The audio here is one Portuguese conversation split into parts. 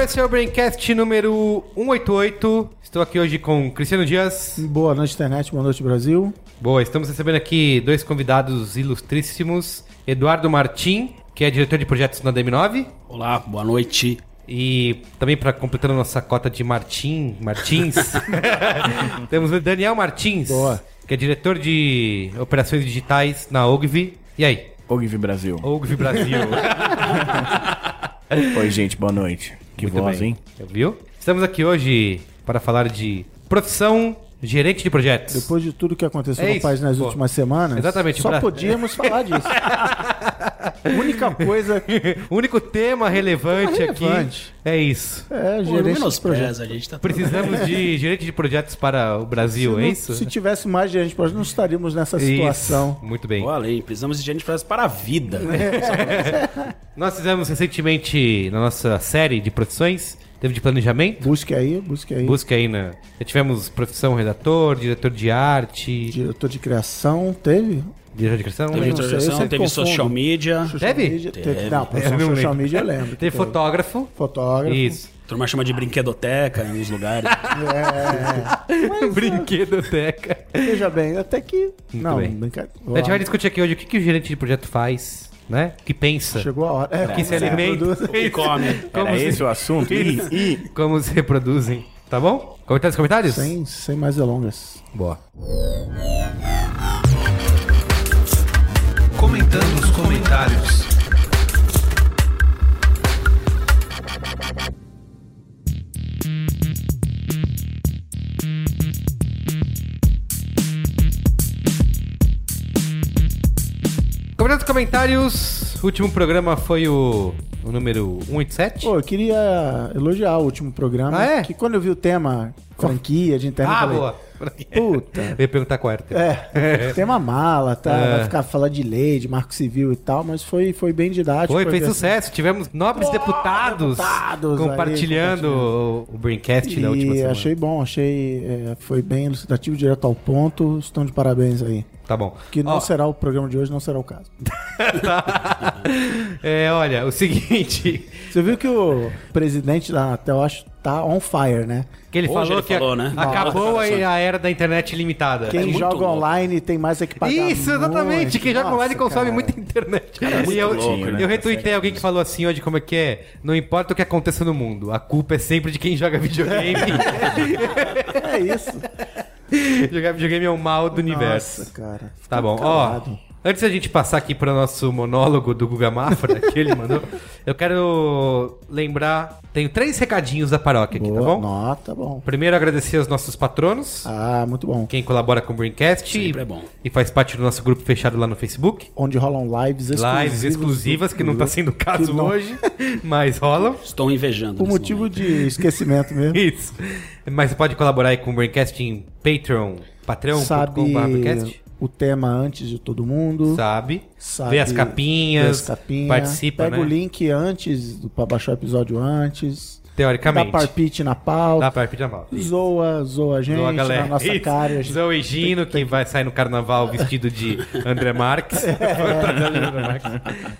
Esse é o Braincast número 188. Estou aqui hoje com Cristiano Dias. Boa noite, internet. Boa noite, Brasil. Boa, estamos recebendo aqui dois convidados ilustríssimos. Eduardo Martim, que é diretor de projetos na DM9. Olá, boa noite. E também para completando nossa cota de Martim, Martins, temos o Daniel Martins, Boa. que é diretor de operações digitais na Ogvi. E aí? Ogvi Brasil. Ogvi Brasil. Oi, gente, boa noite. Que Muito voz, bem. hein? Viu? Estamos aqui hoje para falar de profissão gerente de projetos. Depois de tudo que aconteceu É no isso, país nas pô. últimas semanas, Exatamente, só pra- podíamos falar disso. A única coisa o único tema relevante, relevante. aqui é isso. é Pô, gerente de menospreza, projetos. a gente tá... Precisamos de gerente de projetos para o Brasil, Se, é não- isso? se tivesse mais gerente de projetos, não estaríamos nessa Isso. situação. Muito bem. Boa além, precisamos de gente para para a vida. Nós fizemos recentemente na nossa série de profissões, teve de planejamento. Busque aí, busque aí. Busca aí na. Já tivemos profissão redator, diretor de arte, Diretor de criação, teve? diretor de criação. Teve não sempre teve confundo. social media. Social Teve? media, teve. Teve. Não, profissão não social lembro. media eu lembro. Teve fotógrafo. Fotógrafo. Isso. A turma chama de brinquedoteca em uns lugares. Brinquedoteca. Veja bem, até que... não, bem. brincadeira. A gente vai discutir aqui hoje o que, que o gerente de projeto faz, né? Que pensa. Chegou a hora. É, Que se alimenta. que come. Como Era se- esse o assunto? Ih, ih. Como se reproduzem. Tá bom? Comentários, comentários? Sem, sem mais delongas. Boa. Comentando os comentários. Comentários, comentários. O último programa foi o, o número 187. Pô, eu queria elogiar o último programa. Ah, é? Que quando eu vi o tema franquia de internet, ah, falei, boa. puta. Eu ia perguntar qual era. É, tema mala, tá? É. Vai ficar falando de lei, de marco civil e tal, mas foi, foi bem didático. Foi, fez bem- sucesso. Tivemos nobres deputados, deputados aí compartilhando o, o Braincast da última E semana. achei bom, achei. é, foi bem elucidativo, direto ao ponto. Estão de parabéns aí. Tá bom. Que não Ó, será o programa de hoje, não será o caso. é, olha, o seguinte. Você viu que o presidente da acho, tá on fire, né? Que ele Hoje falou ele que falou, a- né? acabou Nossa, a, a era da internet limitada. Quem muito joga louco. online tem mais é que pagar. Isso, exatamente. muito. Quem joga Nossa, online consome cara. muita internet. é muito e eu, louco, né? eu retuitei alguém que falou assim hoje como é que é. Não importa o que aconteça no mundo, a culpa é sempre de quem joga videogame. É isso. Jogar videogame é o mal do universo. Nossa, cara. Tá bom, ó. Antes da gente passar aqui para o nosso monólogo do Guga Mafra, que ele mandou, eu quero lembrar. Tenho três recadinhos da paróquia aqui, Boa, tá bom? Nó, tá bom. Primeiro, agradecer aos nossos patronos, Ah, muito bom. quem colabora com o Braincast Sempre e, é bom. e faz parte do nosso grupo fechado lá no Facebook. Onde rolam lives exclusivas. Lives exclusivas, que não tá sendo o caso não- hoje, mas rolam. Estou invejando. Por motivo momento. de esquecimento mesmo. Isso. Mas você pode colaborar aí com o Braincast em Patreon, Sabe patreon.com.br Braincast. O tema antes de todo mundo. Sabe. Sabe Vê as capinhas, vê as capinhas, participa, Pega né? o link antes, pra baixar o episódio antes. Teoricamente. Dá palpite na pauta. Dá para pedir a mão. Zoa, zoa a gente Zoa a galera. na nossa Isso. cara. gente- Zoa o Egino, que vai sair no carnaval vestido de André Marques.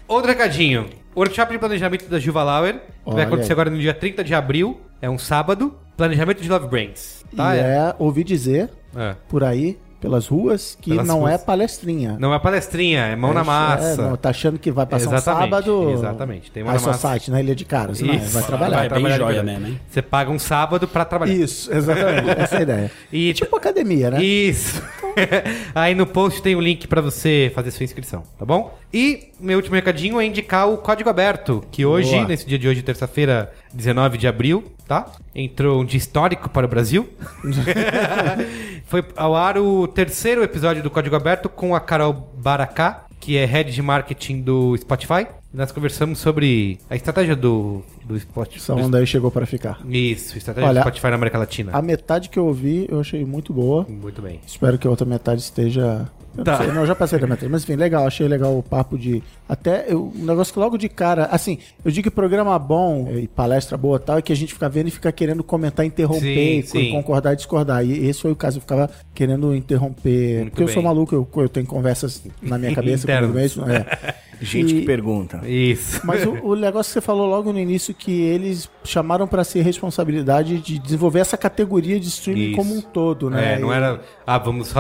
Outro recadinho. Workshop de planejamento da Juva Lauer. vai acontecer aí. agora no dia 30 de abril. É um sábado. Planejamento de Love Brains. Tá? E é, ouvi dizer É. por aí, pelas ruas, que Pelas não ruas. é palestrinha. Não é palestrinha, é mão na É, massa. não, tá achando que vai passar Exatamente, um sábado. exatamente, tem uma na massa. Society, na Ilha de Caras. Não, Isso. vai trabalhar. Vai bem trabalhar de joia mesmo, hein? Você paga um sábado pra trabalhar. Isso, exatamente. essa é a ideia. E Tipo academia, né? Isso. Aí no post tem o link pra você fazer sua inscrição, tá bom? E meu último recadinho é indicar o Código Aberto, que hoje, Boa. nesse dia de hoje, terça-feira, 19 de abril, tá? Entrou um dia histórico para o Brasil. Foi ao ar o terceiro episódio do Código Aberto com a Carol Baracá, que é head de marketing do Spotify. Nós conversamos sobre a estratégia do, do Spotify. Essa onda aí chegou para ficar. Isso, estratégia Olha, do Spotify na América Latina. A metade que eu ouvi eu achei muito boa. Muito bem. Espero que a outra metade esteja. Eu Tá. não sei, não, eu já passei da metade. Mas enfim, legal, achei legal o papo de. Até eu- um negócio que logo de cara. Assim, eu digo que programa bom e palestra boa e tal, é que a gente fica vendo e fica querendo comentar, interromper, Sim, sim. concordar e discordar. E esse foi o caso, eu ficava querendo interromper. Muito porque eu sou bem. maluco, eu, eu tenho conversas na minha cabeça comigo mesmo. É. Gente E- que pergunta. Isso. Mas o, o negócio que você falou logo no início que eles chamaram para ser responsabilidade de desenvolver essa categoria de streaming Isso. como um todo, né? É, não E- era. Ah, vamos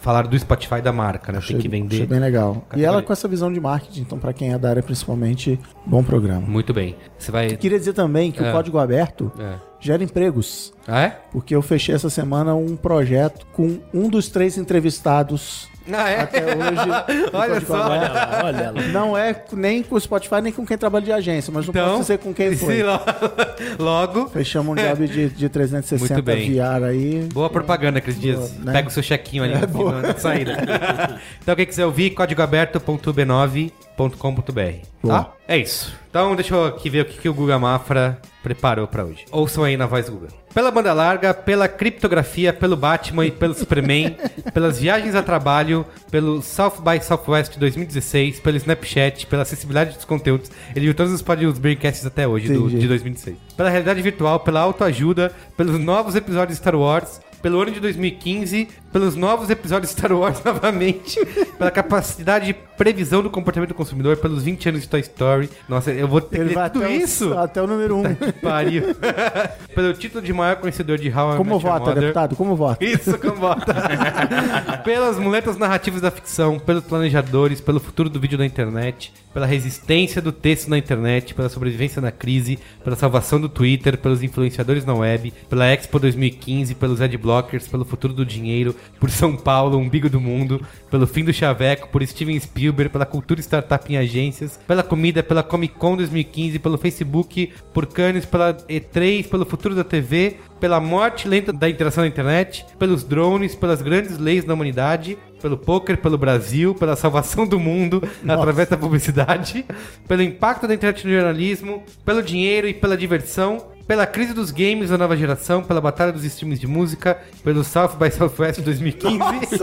falar do Spotify da marca, né? Tem que Achei vender. bem legal. E Categoria. ela com essa visão de marketing, então pra quem é da área principalmente, bom programa. Muito bem. Você vai. Queria dizer também que É. o código aberto É. gera empregos, Ah, é? porque eu fechei essa semana um projeto com um dos três entrevistados Ah, é? até hoje. Olha só. Olha lá, olha lá. Não é nem com o Spotify, nem com quem trabalha de agência, mas não Então, posso dizer com quem foi. lo- Logo, Fechamos um job de, de 360 Muito bem. VR aí. Boa propaganda aqueles dias. Né? Pega o seu chequinho ali É, no saída. então, quem quiser ouvir, códigoaberto.b9.com.br. Boa. Tá? É isso. Então, deixa eu aqui ver o que, que o Guga Mafra preparou pra hoje. Ouçam aí na voz Guga. Pela banda larga, pela criptografia, pelo Batman e pelo Superman, pelas viagens a trabalho, pelo South by Southwest 2016, pelo Snapchat, pela acessibilidade dos conteúdos. Ele viu todos os podcasts até hoje, do, de 2016. Pela realidade virtual, pela autoajuda, pelos novos episódios de Star Wars, pelo ano de 2015, pelos novos episódios de Star Wars novamente, pela capacidade de previsão do comportamento do consumidor, pelos 20 anos de Toy Story. Nossa, eu vou ter que Ele vai ler tudo até, o- isso? até o número um. Que pariu. pelo título de maior conhecedor de How I Como Met vota, deputado? Como vota? Isso, como bota. Pelas muletas narrativas da ficção, pelos planejadores, pelo futuro do vídeo na internet, pela resistência do texto na internet, pela sobrevivência na crise, pela salvação do Twitter, pelos influenciadores na web, pela Expo 2015, pelos adblockers, pelo futuro do dinheiro, por São Paulo, umbigo do mundo, pelo fim do chaveco, por Steven Spielberg, pela cultura startup em agências, pela comida, pela Comic Con 2015, pelo Facebook, por Cannes, pela E3, pelo futuro da TV, pela morte lenta da interação na internet, pelos drones, pelas grandes leis da humanidade, pelo poker, pelo Brasil, pela salvação do mundo através da publicidade, pelo impacto da internet no jornalismo, pelo dinheiro e pela diversão, pela crise dos games da nova geração, pela batalha dos streams de música, pelo South by Southwest 2015,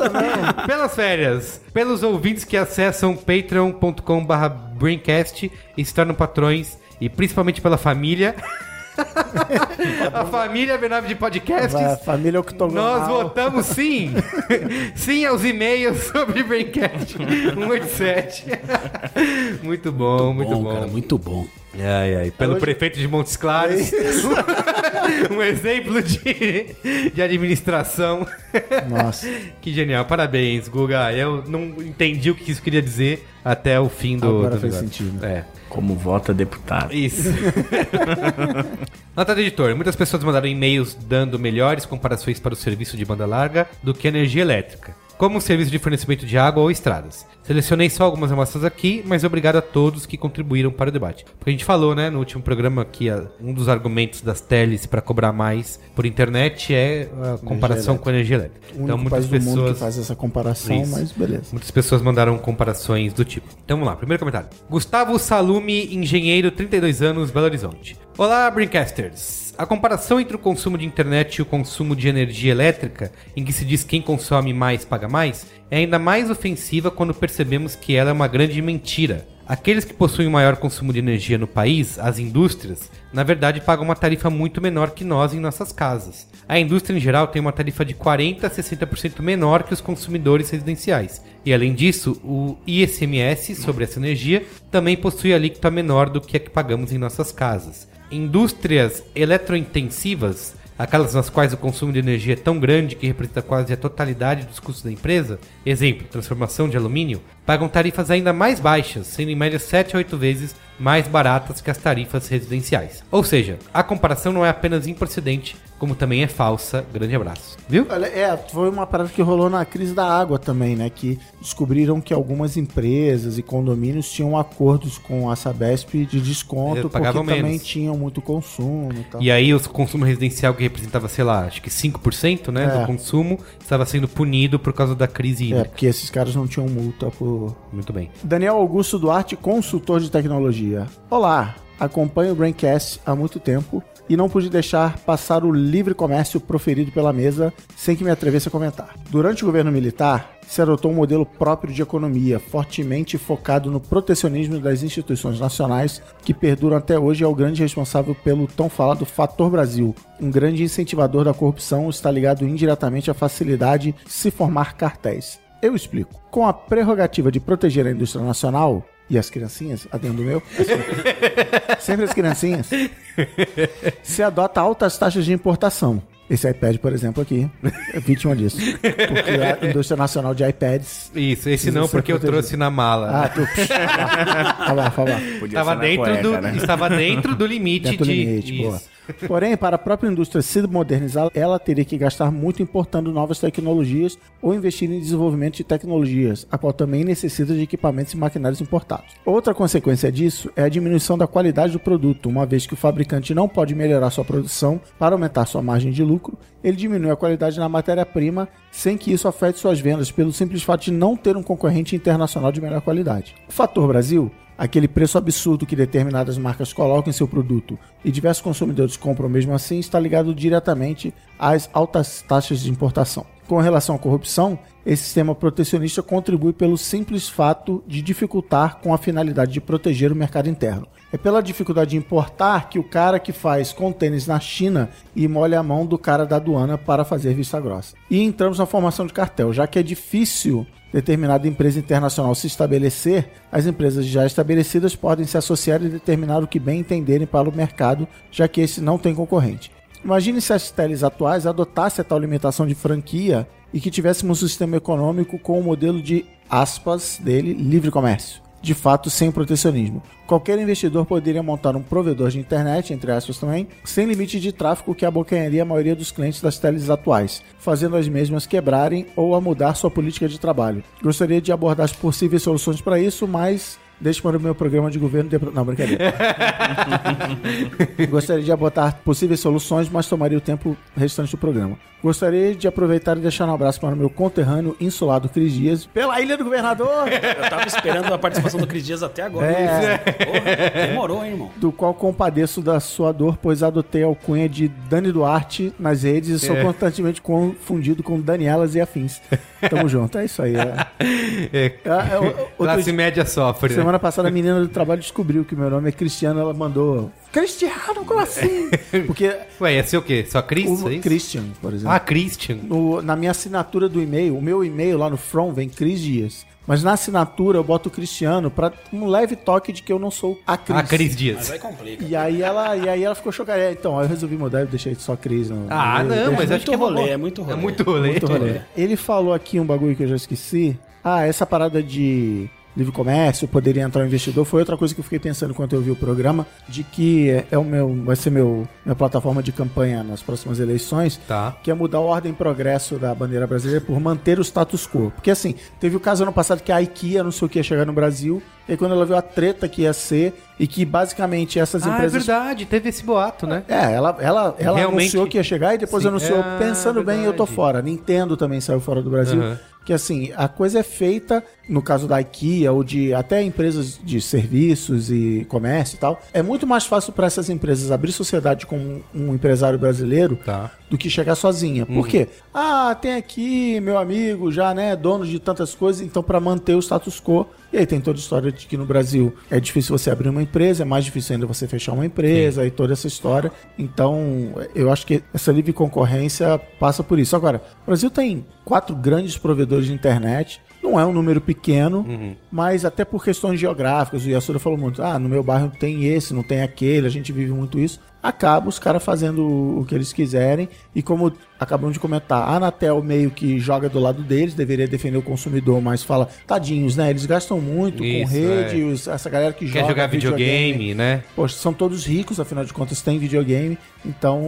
pelas férias, pelos ouvintes que acessam patreon.com/braincast e se tornam patrões e principalmente pela família. A família B9 de podcasts. A família octogonal. Nós votamos sim! sim aos e-mails sobre Braincast 187. muito bom, muito bom. Bom, cara, muito bom. Ai, ai. Pelo Hoje- prefeito de Montes Claros. um exemplo de, de administração. Nossa. que genial. Parabéns, Guga. Eu não entendi o que isso queria dizer até o fim do. Agora do fez negócio. sentido. É. Como vota deputado. Isso. Nota do editor. Muitas pessoas mandaram e-mails dando melhores comparações para o serviço de banda larga do que a energia elétrica, como serviço de fornecimento de água ou estradas. Selecionei só algumas amostras aqui, mas obrigado a todos que contribuíram para o debate. Porque a gente falou, né, no último programa que a- um dos argumentos das teles para cobrar mais por internet é a comparação com a energia elétrica. O único país do mundo que faz essa comparação, Isso. mas beleza. Muitas pessoas mandaram comparações do tipo. Então vamos lá, primeiro comentário. Gustavo Salume, engenheiro, 32 anos, Belo Horizonte. Olá, Brincasters. A comparação entre o consumo de internet e o consumo de energia elétrica, em que se diz quem consome mais paga mais, é ainda mais ofensiva quando percebemos que ela é uma grande mentira. Aqueles que possuem o maior consumo de energia no país, as indústrias, na verdade pagam uma tarifa muito menor que nós em nossas casas. A indústria em geral tem uma tarifa de 40 a 60% menor que os consumidores residenciais. E além disso, o ICMS sobre essa energia também possui alíquota menor do que a que pagamos em nossas casas. Indústrias eletrointensivas, aquelas nas quais o consumo de energia é tão grande que representa quase a totalidade dos custos da empresa, exemplo, transformação de alumínio, pagam tarifas ainda mais baixas, sendo em média 7 a 8 vezes mais baratas que as tarifas residenciais. Ou seja, a comparação não é apenas improcedente, como também é falsa. Grande abraço. Viu? Olha, é, foi uma parada que rolou na crise da água também, né? Que descobriram que algumas empresas e condomínios tinham acordos com a Sabesp de desconto, É, porque pagavam também menos. tinham muito consumo e tal. E aí o consumo residencial que representava, sei lá, acho que 5% né, É. do consumo, estava sendo punido por causa da crise É, hídrica. porque esses caras não tinham multa por. Muito bem. Daniel Augusto Duarte, consultor de tecnologia. Olá, acompanho o Braincast há muito tempo e não pude deixar passar o livre comércio proferido pela mesa sem que me atrevesse a comentar. Durante o governo militar, se adotou um modelo próprio de economia, fortemente focado no protecionismo das instituições nacionais, que perduram até hoje é o grande responsável pelo tão falado Fator Brasil. Um grande incentivador da corrupção está ligado indiretamente à facilidade de se formar cartéis. Eu explico. Com a prerrogativa de proteger a indústria nacional e as criancinhas, adendo meu, sempre as criancinhas, se adota altas taxas de importação. Esse iPad, por exemplo, aqui, é vítima disso. Porque a indústria nacional de iPads. Isso, esse não, porque eu protegido. trouxe na mala. Ah, tu. Fala, fala. Podia Estava dentro, cueca, do, né? estava dentro do limite Dentro do de. limite, boa. Porém, para a própria indústria se modernizar, ela teria que gastar muito importando novas tecnologias ou investir em desenvolvimento de tecnologias, a qual também necessita de equipamentos e maquinários importados. Outra consequência disso é a diminuição da qualidade do produto, uma vez que o fabricante não pode melhorar sua produção para aumentar sua margem de lucro, ele diminui a qualidade na matéria-prima sem que isso afete suas vendas, pelo simples fato de não ter um concorrente internacional de melhor qualidade. O fator Brasil aquele preço absurdo que determinadas marcas colocam em seu produto e diversos consumidores compram mesmo assim, está ligado diretamente às altas taxas de importação. Com relação à corrupção, esse sistema protecionista contribui pelo simples fato de dificultar com a finalidade de proteger o mercado interno. É pela dificuldade de importar que o cara que faz contêineres na China e molha a mão do cara da aduana para fazer vista grossa. E entramos na formação de cartel, já que é difícil determinada empresa internacional se estabelecer, as empresas já estabelecidas podem se associar e determinar o que bem entenderem para o mercado, já que esse não tem concorrente. Imagine se as teles atuais adotassem a tal limitação de franquia e que tivéssemos um sistema econômico com o modelo de aspas dele, livre comércio. De fato, sem protecionismo. Qualquer investidor poderia montar um provedor de internet, entre aspas também, sem limite de tráfego que abocanharia a maioria dos clientes das teles atuais, fazendo as mesmas quebrarem ou a mudar sua política de trabalho. Gostaria de abordar as possíveis soluções para isso, mas deixe para o meu programa de governo. De... Não, brincadeira. Gostaria de abordar possíveis soluções, mas tomaria o tempo restante do programa. Gostaria de aproveitar e deixar um abraço para o meu conterrâneo insulado Cris Dias, pela Ilha do Governador, Eu tava esperando a participação do Cris Dias até agora. É. Porra, demorou, hein, irmão? do qual compadeço da sua dor, pois adotei a alcunha de Dani Duarte nas redes e sou É. constantemente confundido com Danielas e afins. Tamo junto, é isso aí. É. É, Ah, é, classe dia- média sofre. né? Semana passada a menina do trabalho descobriu que meu nome é Cristiano, ela mandou Cristiano, como assim? Porque Ué, ia ser o quê? Só Chris? o é isso? Christian, por exemplo. Ah, Christian. No- na minha assinatura do e-mail, o meu e-mail lá no From vem Cris Dias. Mas na assinatura eu boto Cristiano pra um leve toque de que eu não sou a Cris. Ah, Cris Mas Dias. aí complica. E aí ela, e aí ela ficou chocada. É, Então, aí eu resolvi mudar e deixei só Cris. No, Ah, no- não, mas muito acho que é rolê, rolê. é muito rolê. É muito rolê. muito rolê. Ele falou aqui um bagulho que eu já esqueci. Ah, essa parada de livre comércio, poderia entrar um investidor, foi outra coisa que eu fiquei pensando enquanto eu vi o programa, de que é- é o meu, vai ser meu, minha plataforma de campanha nas próximas eleições, Tá. que é mudar a ordem e progresso da bandeira brasileira por manter o status quo. Porque assim, teve o caso ano passado que a IKEA anunciou que ia chegar no Brasil, e aí quando ela viu a treta que ia ser, e que basicamente essas Ah, é empresas verdade, teve esse boato, né? é, ela, ela, ela Realmente- anunciou que ia chegar e depois Sim. anunciou, Ah, pensando bem, eu tô verdade. fora. Nintendo também saiu fora do Brasil. Aham. Que assim, a coisa é feita, no caso da IKEA ou de até empresas de serviços e comércio e tal, é muito mais fácil para essas empresas abrir sociedade com um, um empresário brasileiro Tá. do que chegar sozinha. Por quê? Ah, tem aqui meu amigo já, né, dono de tantas coisas, então para manter o status quo. E aí tem toda a história de que no Brasil é difícil você abrir uma empresa, é mais difícil ainda você fechar uma empresa e toda essa história. Então, eu acho que essa livre concorrência passa por isso. Agora, o Brasil tem quatro grandes provedores de internet. Não é um número pequeno, mas até por questões geográficas, o Yasuda falou muito: ah, no meu bairro tem esse, não tem aquele, a gente vive muito isso. Acaba os caras fazendo o que eles quiserem. E como acabamos de comentar, a Anatel meio que joga do lado deles, deveria defender o consumidor, mas fala, tadinhos, né? Eles gastam muito Isso, com rede, é. os- essa galera que Quer joga jogar videogame, né? Poxa, são todos ricos, afinal de contas, tem videogame. Então.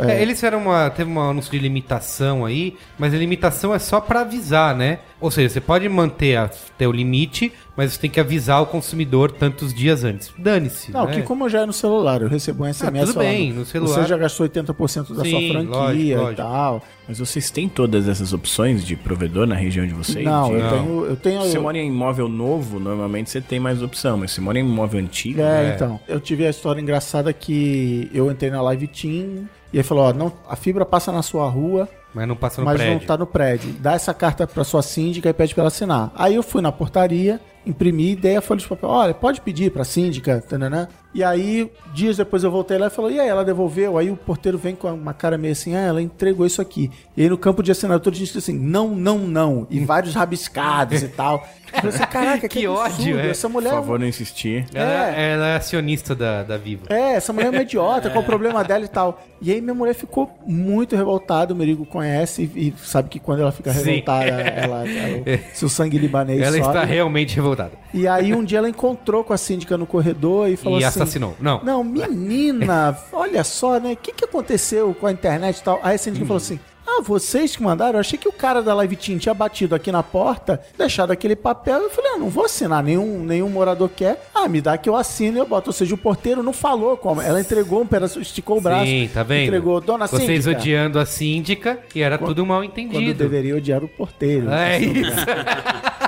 É, É, eles fizeram uma. Teve um anúncio de limitação aí, mas a limitação é só pra avisar, né? Ou seja, você pode manter a, ter o limite, mas você tem que avisar o consumidor tantos dias antes. Dane-se. Não, né? que como já é no celular, eu recebo um SMS tudo falando, no celular- Você já gastou 80% da Sim, sua franquia lógico, e lógico. tal. Mas vocês têm todas essas opções de provedor na região de vocês? não, De- eu Não. tenho. Eu tenho Se você mora em imóvel novo, normalmente você tem mais opção. Mas se mora em imóvel antigo, É, É. então. Eu tive a história engraçada que eu entrei na Live Team e aí falou: ó, não, a fibra passa na sua rua, Mas não passa no mas prédio. não tá no prédio. Dá essa carta pra sua síndica e pede pra ela assinar. Aí eu fui na portaria, imprimi e dei a folha de papel. Olha, pode pedir pra síndica, tananã. E aí, dias depois eu voltei lá e falou, e aí, ela devolveu? Aí o porteiro vem com uma cara meio assim, ah, ela entregou isso aqui. E aí no campo de assinatura disse assim, não, não, não. E vários rabiscados e tal. Eu falei assim, caraca, que, Que ódio, é. Essa por mulher... favor, não insistir. Ela, É. ela é acionista da, da Vivo. É, essa mulher é uma idiota, qual o problema dela e tal. E aí minha mulher ficou muito revoltada, o Merigo conhece e, e sabe que quando ela fica Sim. revoltada, ela, ela- seu sangue libanês Ela sobe. está realmente revoltada. E aí um dia ela encontrou com a síndica no corredor e falou E assim... assassinou. Não. Não, menina, olha só, né? O que, que aconteceu com a internet e tal? Aí a síndica falou assim... Ah, vocês que mandaram? Eu achei que o cara da Live Team tinha batido aqui na porta, deixado aquele papel. Eu falei, ah, não vou assinar, nenhum, nenhum morador quer. Ah, me dá que eu assino e eu boto. Ou seja, o porteiro não falou como. Ela entregou um pedaço, esticou o braço. Sim, tá vendo? Entregou, dona Vocês síndica. odiando a síndica e era tudo mal Quando entendido. deveria odiar o porteiro. É isso.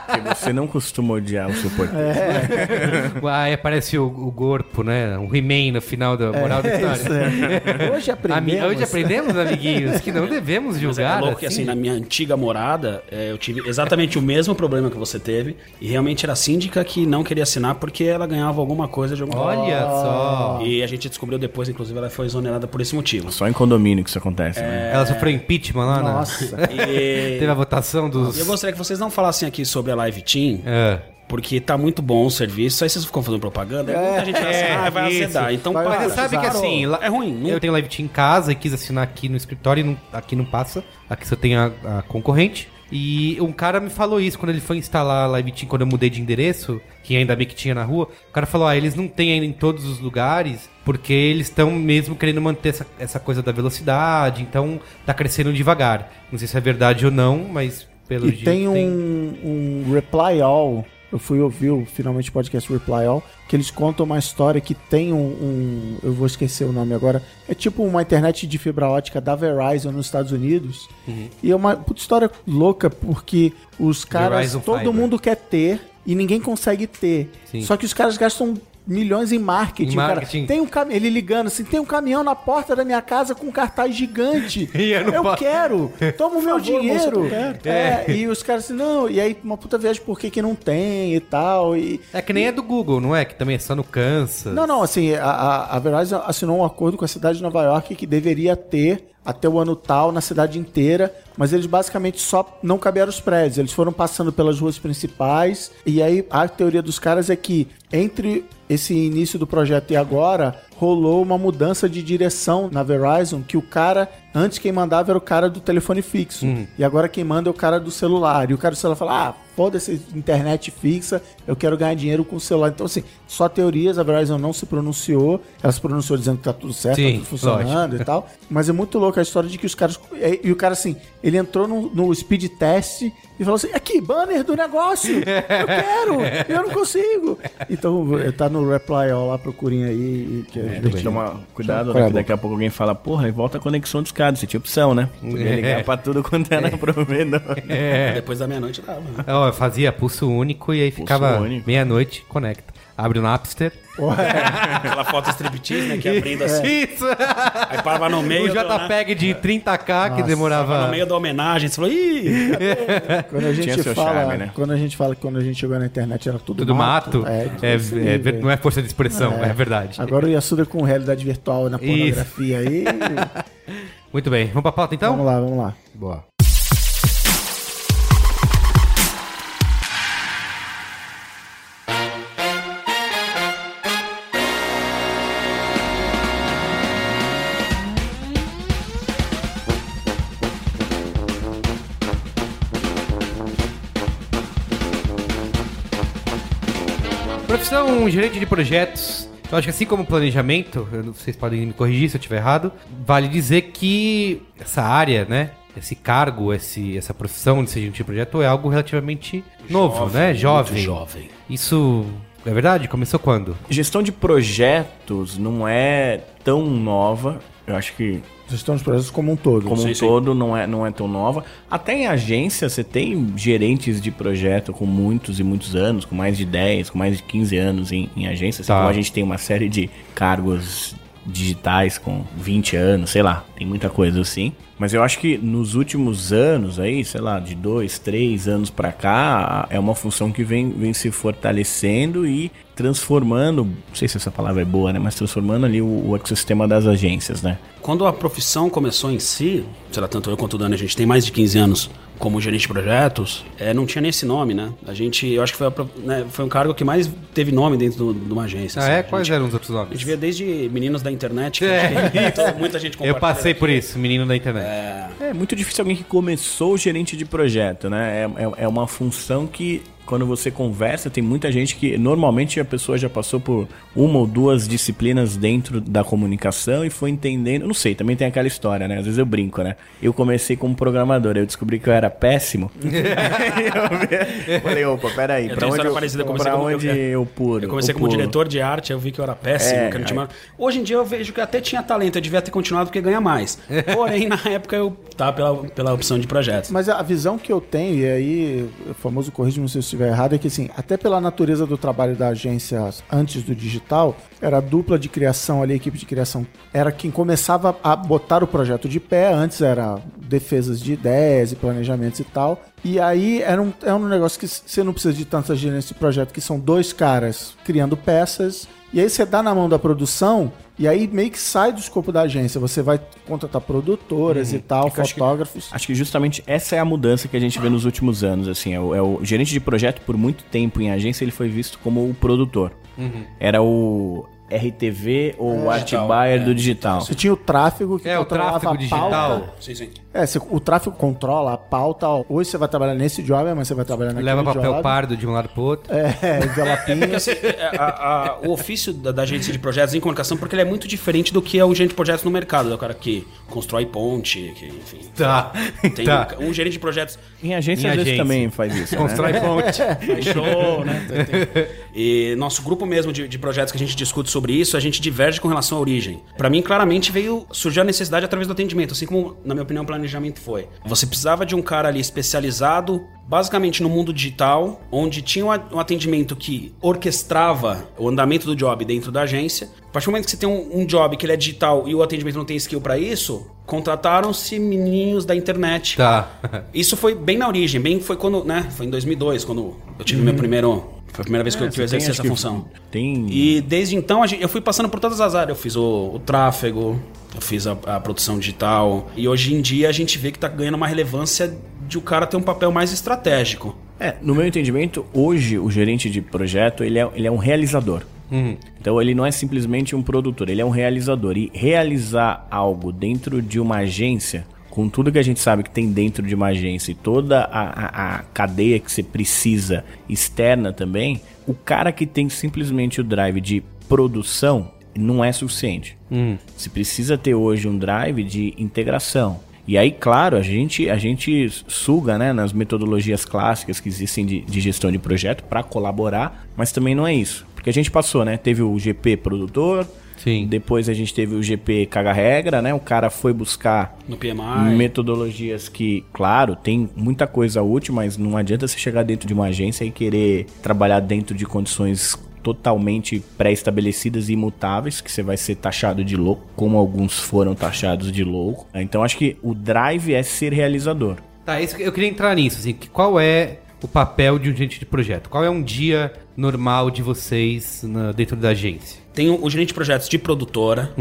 Porque você não costuma odiar o seu porteiro. Aí aparece o, o corpo, né? Um He-Man no final da moral da É, história. isso é. Hoje Ami- aprendemos. Hoje aprendemos, amiguinhos, que não devemos Mas julgar. é louco que assim, na minha antiga morada, é, eu tive exatamente o mesmo problema que você teve. E realmente era a síndica que não queria assinar porque ela ganhava alguma coisa de alguma Olha só. E a gente descobriu depois, inclusive, ela foi exonerada por esse motivo. Só em condomínio que isso acontece, né? Ela sofreu impeachment lá, né? Nossa. E Teve a votação dos. eu gostaria que vocês não falassem aqui sobre a Live Team, É. porque tá muito bom o serviço. Aí vocês ficam fazendo propaganda, aí muita gente ah, vai isso. azedar. Então, Vai- para. Mas você sabe que assim, lá- É ruim, não- eu tenho Live Team em casa e quis assinar aqui no escritório e não- aqui não passa. Aqui só tem a, a concorrente. E um cara me falou isso quando ele foi instalar a Live Team, quando eu mudei de endereço, que ainda bem que tinha na rua. O cara falou: ah, eles não têm ainda em todos os lugares, porque eles estão mesmo querendo manter essa, essa coisa da velocidade, então tá crescendo devagar. Não sei se é verdade ou não, mas pelo E jeito tem um, um Reply All. Eu fui ouvir o, finalmente o podcast Reply All, que eles contam uma história que tem um, um- Eu vou esquecer o nome agora. É tipo uma internet de fibra ótica da Verizon nos Estados Unidos. E é uma puta história louca, porque os caras. Verizon todo Fiber. mundo quer ter e ninguém consegue ter. Sim. Só que os caras gastam milhões em marketing. Em O cara, marketing. tem um cam... Ele ligando assim, tem um caminhão na porta da minha casa com um cartaz gigante. E eu não posso. quero, toma o meu dinheiro. moço, eu quero. É, e os caras assim, não, e aí uma puta viagem por que que não tem e tal. E... É que nem é do Google, não é? Que também é só no Kansas. Não, não, assim, a, a, a Verizon assinou um acordo com a cidade de Nova York que deveria ter até o ano tal na cidade inteira, mas eles basicamente só não caberam os prédios, eles foram passando pelas ruas principais, e aí a teoria dos caras é que entre esse início do projeto e agora, rolou uma mudança de direção na Verizon, que o cara, antes quem mandava era o cara do telefone fixo, e agora quem manda é o cara do celular, e o cara do celular fala, ah, foda-se internet fixa, eu quero ganhar dinheiro com o celular. Então, assim, só teorias, a Verizon não se pronunciou, ela se pronunciou dizendo que tá tudo certo, Sim, tá tudo funcionando e tal, mas é muito louco a história de que os caras, e, e o cara, assim, ele entrou no, no speed test e falou assim, aqui, banner do negócio, eu quero, eu não consigo. Então, tá no Reply All lá, procurem aí, que é, Tem que tomar cuidado, é né? Que daqui a pouco alguém fala, porra, e volta a conexão dos caras. Você tinha opção, né? Podia ligar pra tudo quanto era provedor. É. Depois da meia-noite dava. né? Ó, eu fazia pulso único e aí ficava único. meia-noite, conecta. Abre o Napster. Aquela foto striptease, né? Que abrindo assim. Isso! Aí parava no meio. o do- né? JPEG de 30k que Parava demorava. no meio da homenagem. Você falou, ih! Quando a gente Tinha seu fala, charme, né? quando a gente fala que quando a gente chegou na internet era tudo, Tudo mato. É, É, isso é velho. não é força de expressão, é, verdade. Agora o Yasuda com realidade virtual na pornografia aí. Muito bem. Vamos para a pauta então? Vamos lá, vamos lá. Boa. Profissão gerente de projetos eu acho que assim como planejamento, eu não- vocês podem me corrigir se eu estiver errado, vale dizer que essa área, né? Esse cargo, esse, essa profissão de ser gerente de projeto é algo relativamente novo, né? muito Jovem. jovem. Isso é verdade? Começou quando? Gestão de projetos não é tão nova. Eu acho que Gestão de projetos como um todo. como Sim, um sim. todo não é, não é tão nova. Até em agência você tem gerentes de projeto com muitos e muitos anos, com mais de 10, com mais de 15 anos em, em agência. Assim Tá. como a gente tem uma série de cargos digitais com 20 anos, sei lá, tem muita coisa assim. Mas eu acho que nos últimos anos aí, sei lá, de dois, três anos pra cá, é uma função que vem, vem se fortalecendo e transformando, não sei se essa palavra é boa, né? Mas transformando ali o, o ecossistema das agências, né? Quando a profissão começou em si, sei lá, tanto eu quanto o Dani, a gente tem mais de 15 anos como gerente de projetos, é, não tinha nem esse nome, né? A gente, eu acho que foi, a né, foi um cargo que mais teve nome dentro do- de uma agência. Ah, assim. é? A Quais gente, eram os outros A nomes? gente vê desde meninos da internet, que É. muita, muita gente Eu passei aqui. por isso, menino da internet. É muito difícil alguém que começou gerente de projeto, né? É, é, é uma função que, quando você conversa, tem muita gente que normalmente a pessoa já passou por uma ou duas disciplinas dentro da comunicação e foi entendendo. Não sei, também tem aquela história, né? Às vezes eu brinco, né? Eu comecei como programador, eu descobri que eu era péssimo. eu falei, opa, peraí, Eu pra onde, eu, parecida, eu comecei pra como- onde eu- eu pulo? Eu comecei Eu como pulo. diretor de arte, eu vi que eu era péssimo. É, que eu não tinha aí- mais- Hoje em dia eu vejo que até tinha talento, eu devia ter continuado porque ganha mais. Porém, na época eu tava pela, pela opção de projetos. Mas a visão que eu tenho, e aí o famoso corrige-me se estiver errado, é que assim, até pela natureza do trabalho da agência antes do digital, era a dupla de criação ali, a equipe de criação era quem começava a botar o projeto de pé, antes era defesas de ideias e planejamentos e tal. E aí era um, é um negócio que você não precisa de tanta gerência de projeto, que são dois caras criando peças, e aí você dá na mão da produção, e aí meio que sai do escopo da agência. Você vai contratar produtoras e tal, É que eu acho que- fotógrafos. Acho que justamente essa é a mudança que a gente vê nos últimos anos, assim, é o, é o gerente de projeto por muito tempo em agência ele foi visto como o produtor. Era o RTV ou o art Digital, buyer é. do digital. Você tinha o tráfego que É, o tráfego a digital. pauta. Sim, sim. É, você- o tráfego controla a pauta. ó, Hoje você vai trabalhar nesse job, amanhã você vai trabalhar naquele Leva papel job. pardo de um lado pro outro. É, envelopinho. Assim, é, a- a- o ofício da, da agência de projetos em comunicação, porque ele é muito diferente do que é o gerente de projetos no mercado. É o cara que constrói ponte, que, enfim. Tá, Tem tá. um, um gerente de projetos Em agência Em às vezes agência. também faz isso, né? Constrói ponte. faz show, né? Tem- tem- E nosso grupo mesmo de, de projetos que a gente discute sobre isso, a gente diverge com relação à origem. Pra mim, claramente, veio surgir a necessidade através do atendimento, assim como, na minha opinião, o planejamento foi. Você precisava de um cara ali especializado, basicamente no mundo digital, onde tinha um atendimento que orquestrava o andamento do job dentro da agência. A partir do momento que você tem um, um job que ele é digital e o atendimento não tem skill pra isso, contrataram-se menininhos da internet Tá. isso foi bem na origem, bem foi quando, né? Foi em 2002, quando eu tive meu primeiro. Foi a primeira vez que eu, que eu Uhum. É, tem, exerci essa função. Tem E desde então eu fui passando por todas as áreas. Eu fiz o, o tráfego, eu fiz a, a produção digital. E hoje em dia a gente vê que tá ganhando uma relevância de o cara ter um papel mais estratégico. É, no meu entendimento, hoje o gerente de projeto ele é, ele é um realizador. Então ele não é simplesmente um produtor, ele é um realizador. E realizar algo dentro de uma agência, com tudo que a gente sabe que tem dentro de uma agência e toda a, a- a cadeia que você precisa externa também, o cara que tem simplesmente o drive de produção não é suficiente. Você precisa ter hoje um drive de integração. E aí, claro, a gente, a gente suga né, nas metodologias clássicas que existem de, de gestão de projeto para colaborar, mas também não é isso. Porque a gente passou, né? Teve o GP produtor, Sim. depois a gente teve o GP caga-regra, né? O cara foi buscar metodologias que, claro, tem muita coisa útil, mas não adianta você chegar dentro de uma agência e querer trabalhar dentro de condições totalmente pré-estabelecidas e imutáveis, que você vai ser taxado de louco, como alguns foram taxados de louco. Então acho que o drive é ser realizador. Tá, isso, eu queria entrar nisso, assim, que qual é o papel de um gerente de projeto? Qual é um dia normal de vocês na- dentro da agência? Tem o, o gerente de projetos de produtora,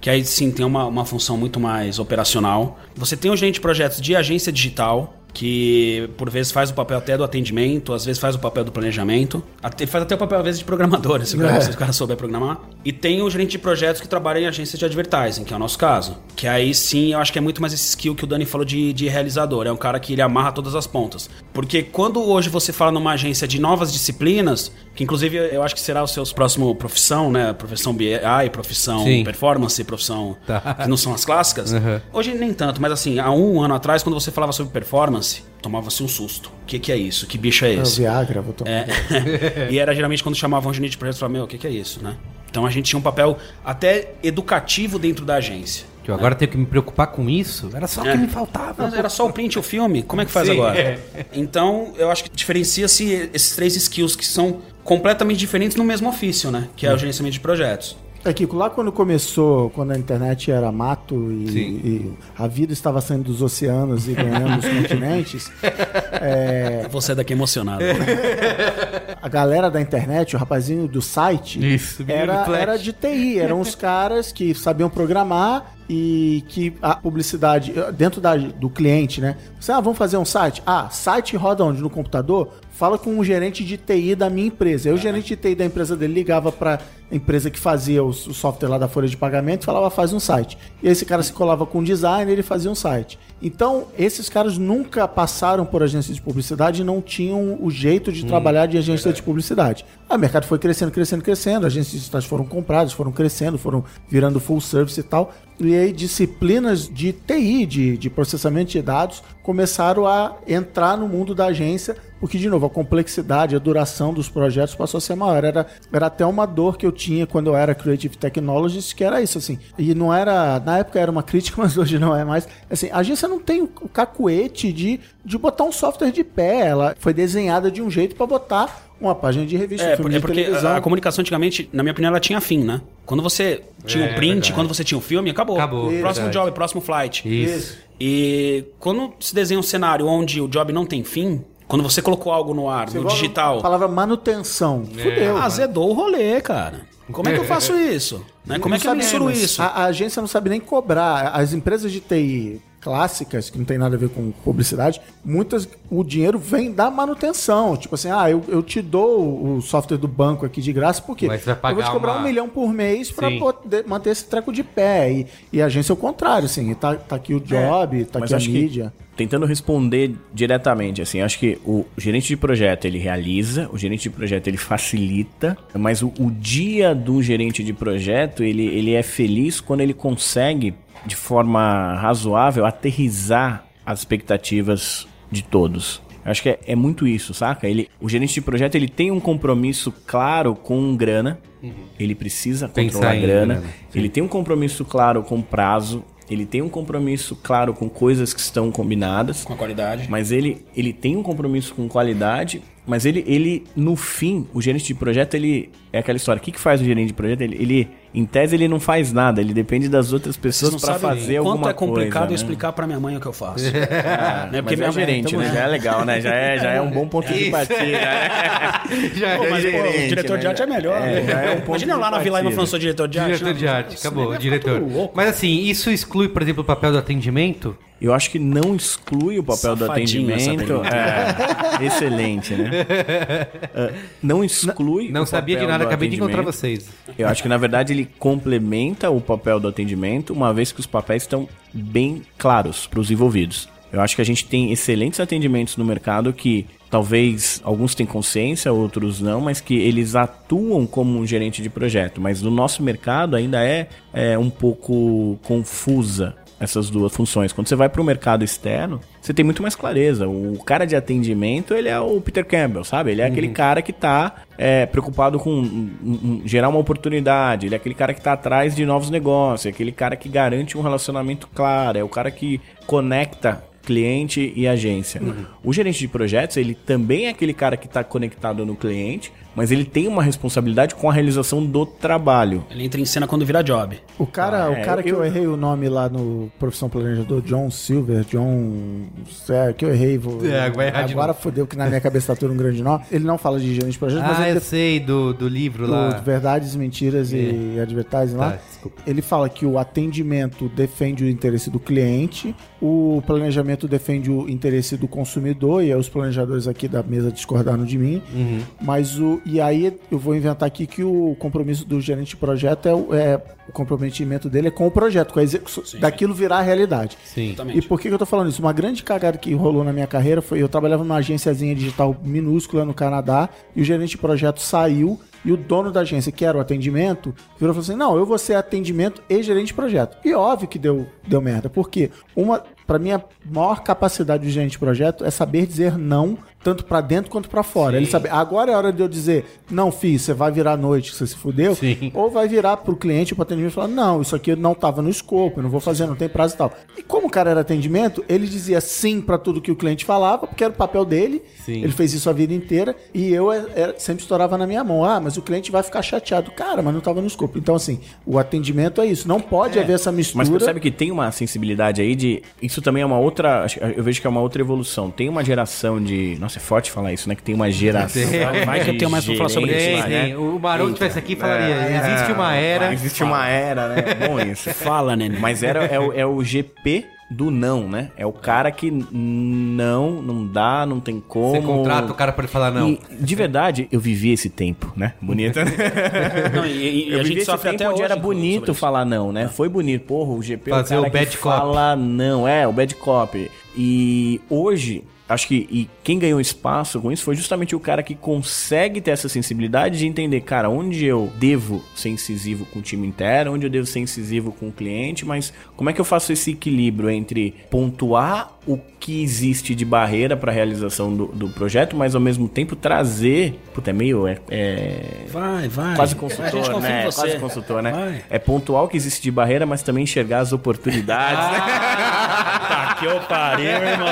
que aí sim tem uma, uma função muito mais operacional. Você tem o gerente de projetos de agência digital, que por vezes faz o papel até do atendimento, às vezes faz o papel do planejamento, até, faz até o papel às vezes de programador, se o cara, É. se o cara souber programar. E tem o gerente de projetos que trabalha em agência de advertising, que é o nosso caso. Que aí sim eu acho que é muito mais esse skill que o Dani falou de, de realizador. É um cara que ele amarra todas as pontas. Porque quando hoje você fala numa agência de novas disciplinas, que inclusive eu acho que será o seu próximo profissão, né? Profissão BI, profissão Sim. performance, profissão Tá. que não são as clássicas. Uhum. Hoje nem tanto, mas assim, há um ano atrás, quando você falava sobre performance, tomava-se um susto. O que, que é isso? Que bicho é É o esse? Viagra, vou tomar. É. e era geralmente quando chamavam um gerente de projetos, falava, meu, o que, que é isso, né? Então a gente tinha um papel até educativo dentro da agência. Que eu agora tenho que me preocupar com isso? Era só o É. que me faltava. Mas era só o print e o filme? Como é que faz Sim, agora? é. Então, eu acho que diferencia-se esses três skills que são completamente diferentes no mesmo ofício, né? Que é o gerenciamento de projetos. É, Kiko, lá quando começou, quando a internet era mato e, e a vida estava saindo dos oceanos e ganhando os continentes, Você é daqui emocionado. a galera da internet, o rapazinho do site, Isso, era, era de TI. Eram os caras que sabiam programar e que a publicidade dentro da- do cliente, né? Você, ah, vamos fazer um site? Ah, site roda onde? No computador? Fala com o gerente de TI da minha empresa. Aí o gerente de TI da empresa dele ligava pra empresa que fazia o, software lá da folha de pagamento e falava, faz um site. E aí esse cara se colava com o designer e ele fazia um site. Então, esses caras nunca passaram por agência de publicidade e não tinham o jeito de trabalhar de agência de publicidade. Aí o mercado foi crescendo, crescendo, crescendo. Agências digitais foram compradas, foram crescendo, foram virando full service e tal. E aí disciplinas de TI, de, de processamento de dados, começaram a entrar no mundo da agência, porque, de novo, a complexidade, a duração dos projetos passou a ser maior. Era, era até uma dor que eu tinha quando eu era Creative Technologist, que era isso, assim. E não era. Na época era uma crítica, mas hoje não é mais. Assim, a agência não tem o cacuete de, de botar um software de pé. Ela foi desenhada de um jeito para botar uma página de revista, É, filme é de porque televisão. a, a comunicação antigamente, na minha opinião, ela tinha fim, né? Quando você tinha É, o print, verdade. quando você tinha o filme, acabou. Acabou, Próximo verdade. job, próximo flight. Isso. E quando se desenha um cenário onde o job não tem fim, quando você colocou algo no ar, no Igual digital, A palavra manutenção. Fudeu. azedou o rolê, cara. Como é que eu faço isso? Né? Como é que eu mas isso? A, a agência não sabe nem cobrar. As empresas de TI clássicas, que não tem nada a ver com publicidade, muitas o dinheiro vem da manutenção. Tipo assim, ah, eu, eu te dou o software do banco aqui de graça, porque Mas você vai eu vou te pagar cobrar uma- um milhão por mês pra Sim. poder manter esse treco de pé. E, e a agência é o contrário, assim. Tá, tá aqui o job, tá Mas aqui a acho que- mídia. Tentando responder diretamente, assim, acho que o gerente de projeto ele realiza, o gerente de projeto ele facilita, mas o, o dia do gerente de projeto ele, ele é feliz quando ele consegue, de forma razoável, aterrizar as expectativas de todos. Acho que é, é muito isso, saca? Ele, o gerente de projeto ele tem um compromisso claro com grana, ele precisa Pensar controlar grana, grana, ele tem um compromisso claro com prazo, ele tem um compromisso claro com coisas que estão combinadas, Com a qualidade. mas ele, ele tem um compromisso com qualidade, mas ele, ele, no fim, o gerente de projeto, ele. É aquela história. O que, que faz o gerente de projeto? Ele, ele, em tese, ele não faz nada, ele depende das outras pessoas não para fazer quanto alguma é complicado coisa, eu né? explicar pra minha mãe o que eu faço. Ah, Né? mas Porque é minha gerente, tamo- né? Já é legal, né? Já é, já é um bom ponto de partida. né? Já Pô, mas, pô, gerente, o diretor né? de arte é melhor. É, né? é um Imagina lá na Vila partida. falando sou diretor de arte. Diretor não, de arte, esse acabou, é diretor. Mas assim, isso exclui, por exemplo, o papel do atendimento? Eu acho que não exclui o papel do Safadinho essa atendimento. É, excelente, né? É, não exclui. Não o sabia de nada, do acabei de encontrar vocês. Eu acho que na verdade ele complementa o papel do atendimento, uma vez que os papéis estão bem claros para os envolvidos. Eu acho que a gente tem excelentes atendimentos no mercado que talvez alguns têm consciência, outros não, mas que eles atuam como um gerente de projeto. Mas no nosso mercado ainda é, é um pouco confusa essas duas funções. Quando você vai para o mercado externo, você tem muito mais clareza. O cara de atendimento, ele é o Peter Campbell, sabe? Ele é aquele cara que está preocupado com um, um, gerar uma oportunidade, ele é aquele cara que está atrás de novos negócios, é aquele cara que garante um relacionamento claro, é o cara que conecta cliente e agência. O gerente de projetos, ele também é aquele cara que está conectado no cliente, mas ele tem uma responsabilidade com a realização do trabalho. Ele entra em cena quando vira job. O cara, Ah, o é, cara que eu... eu- errei o nome lá no Profissão Planejador, John Silver, John. É, que eu errei. Vou... É, vai errar de Agora fodeu que na minha cabeça tá tudo um grande nó. Ele não fala de gerente de projetos, mas Ah, ele eu sei, do, do livro do lá. Verdades, Mentiras e Advertising lá. Tá, desculpa. Ele fala que o atendimento defende o interesse do cliente, o planejamento defende o interesse do consumidor, e aí os planejadores aqui da mesa discordaram de mim. Mas o. E aí eu vou inventar aqui que o compromisso do gerente de projeto é, é o comprometimento dele é com o projeto, com a execução, daquilo virar realidade. Sim. Exatamente. E por que, que eu tô falando isso? Uma grande cagada que rolou na minha carreira foi eu trabalhava numa agênciazinha digital minúscula no Canadá e o gerente de projeto saiu e o dono da agência, que era o atendimento, virou e falou assim: não, eu vou ser atendimento e gerente de projeto. E óbvio que deu, deu merda, porque uma, para mim, a maior capacidade do gerente de projeto é saber dizer não, tanto pra dentro quanto pra fora. Ele sabe, agora é hora de eu dizer, não, filho, você vai virar à noite, que você se fudeu, Sim. ou vai virar pro cliente, pro atendimento e falar: não, isso aqui não tava no escopo, eu não vou fazer, não tem prazo e tal. E como o cara era atendimento, ele dizia sim pra tudo que o cliente falava, porque era o papel dele. Sim. Ele fez isso a vida inteira e eu é, é, sempre estourava na minha mão. Ah, mas o cliente vai ficar chateado. Cara, mas não tava no escopo. Então, assim, o atendimento é isso. Não pode haver essa mistura. Mas percebe que tem uma sensibilidade aí de. Isso também é uma outra. Eu vejo que é uma outra evolução. Tem uma geração de. Nossa, é forte falar isso, né? Que tem uma geração. Vai que eu tenho mais pra falar sobre Tem, né? O Barão que estivesse aqui falaria: existe uma era. Existe uma era, né? Bom isso. Fala, Nenê. Mas era, é, o, é o GP do não, né? É o cara que não, não dá, não tem como. Você contrata o cara pra ele falar não. E, de verdade, eu vivi esse tempo, né? Bonito. né? Não, e, e eu a vivi gente esse sofre tempo até onde hoje. era bonito isso. falar não, né? Foi bonito. Porra, o GP Fazer é o o cara bad que cop. fala não. É, o bad cop. E hoje, acho que e quem ganhou espaço com isso foi justamente o cara que consegue ter essa sensibilidade de entender, cara, onde eu devo ser incisivo com o time inteiro, onde eu devo ser incisivo com o cliente, mas como é que eu faço esse equilíbrio entre pontuar o que existe de barreira para a realização do, do projeto, mas ao mesmo tempo trazer. Puta, é meio. É, é- Vai, vai. Quase consultor, né? Quase consultor, né? Vai. É pontuar o que existe de barreira, mas também enxergar as oportunidades. né? Tá que eu pariu, irmão.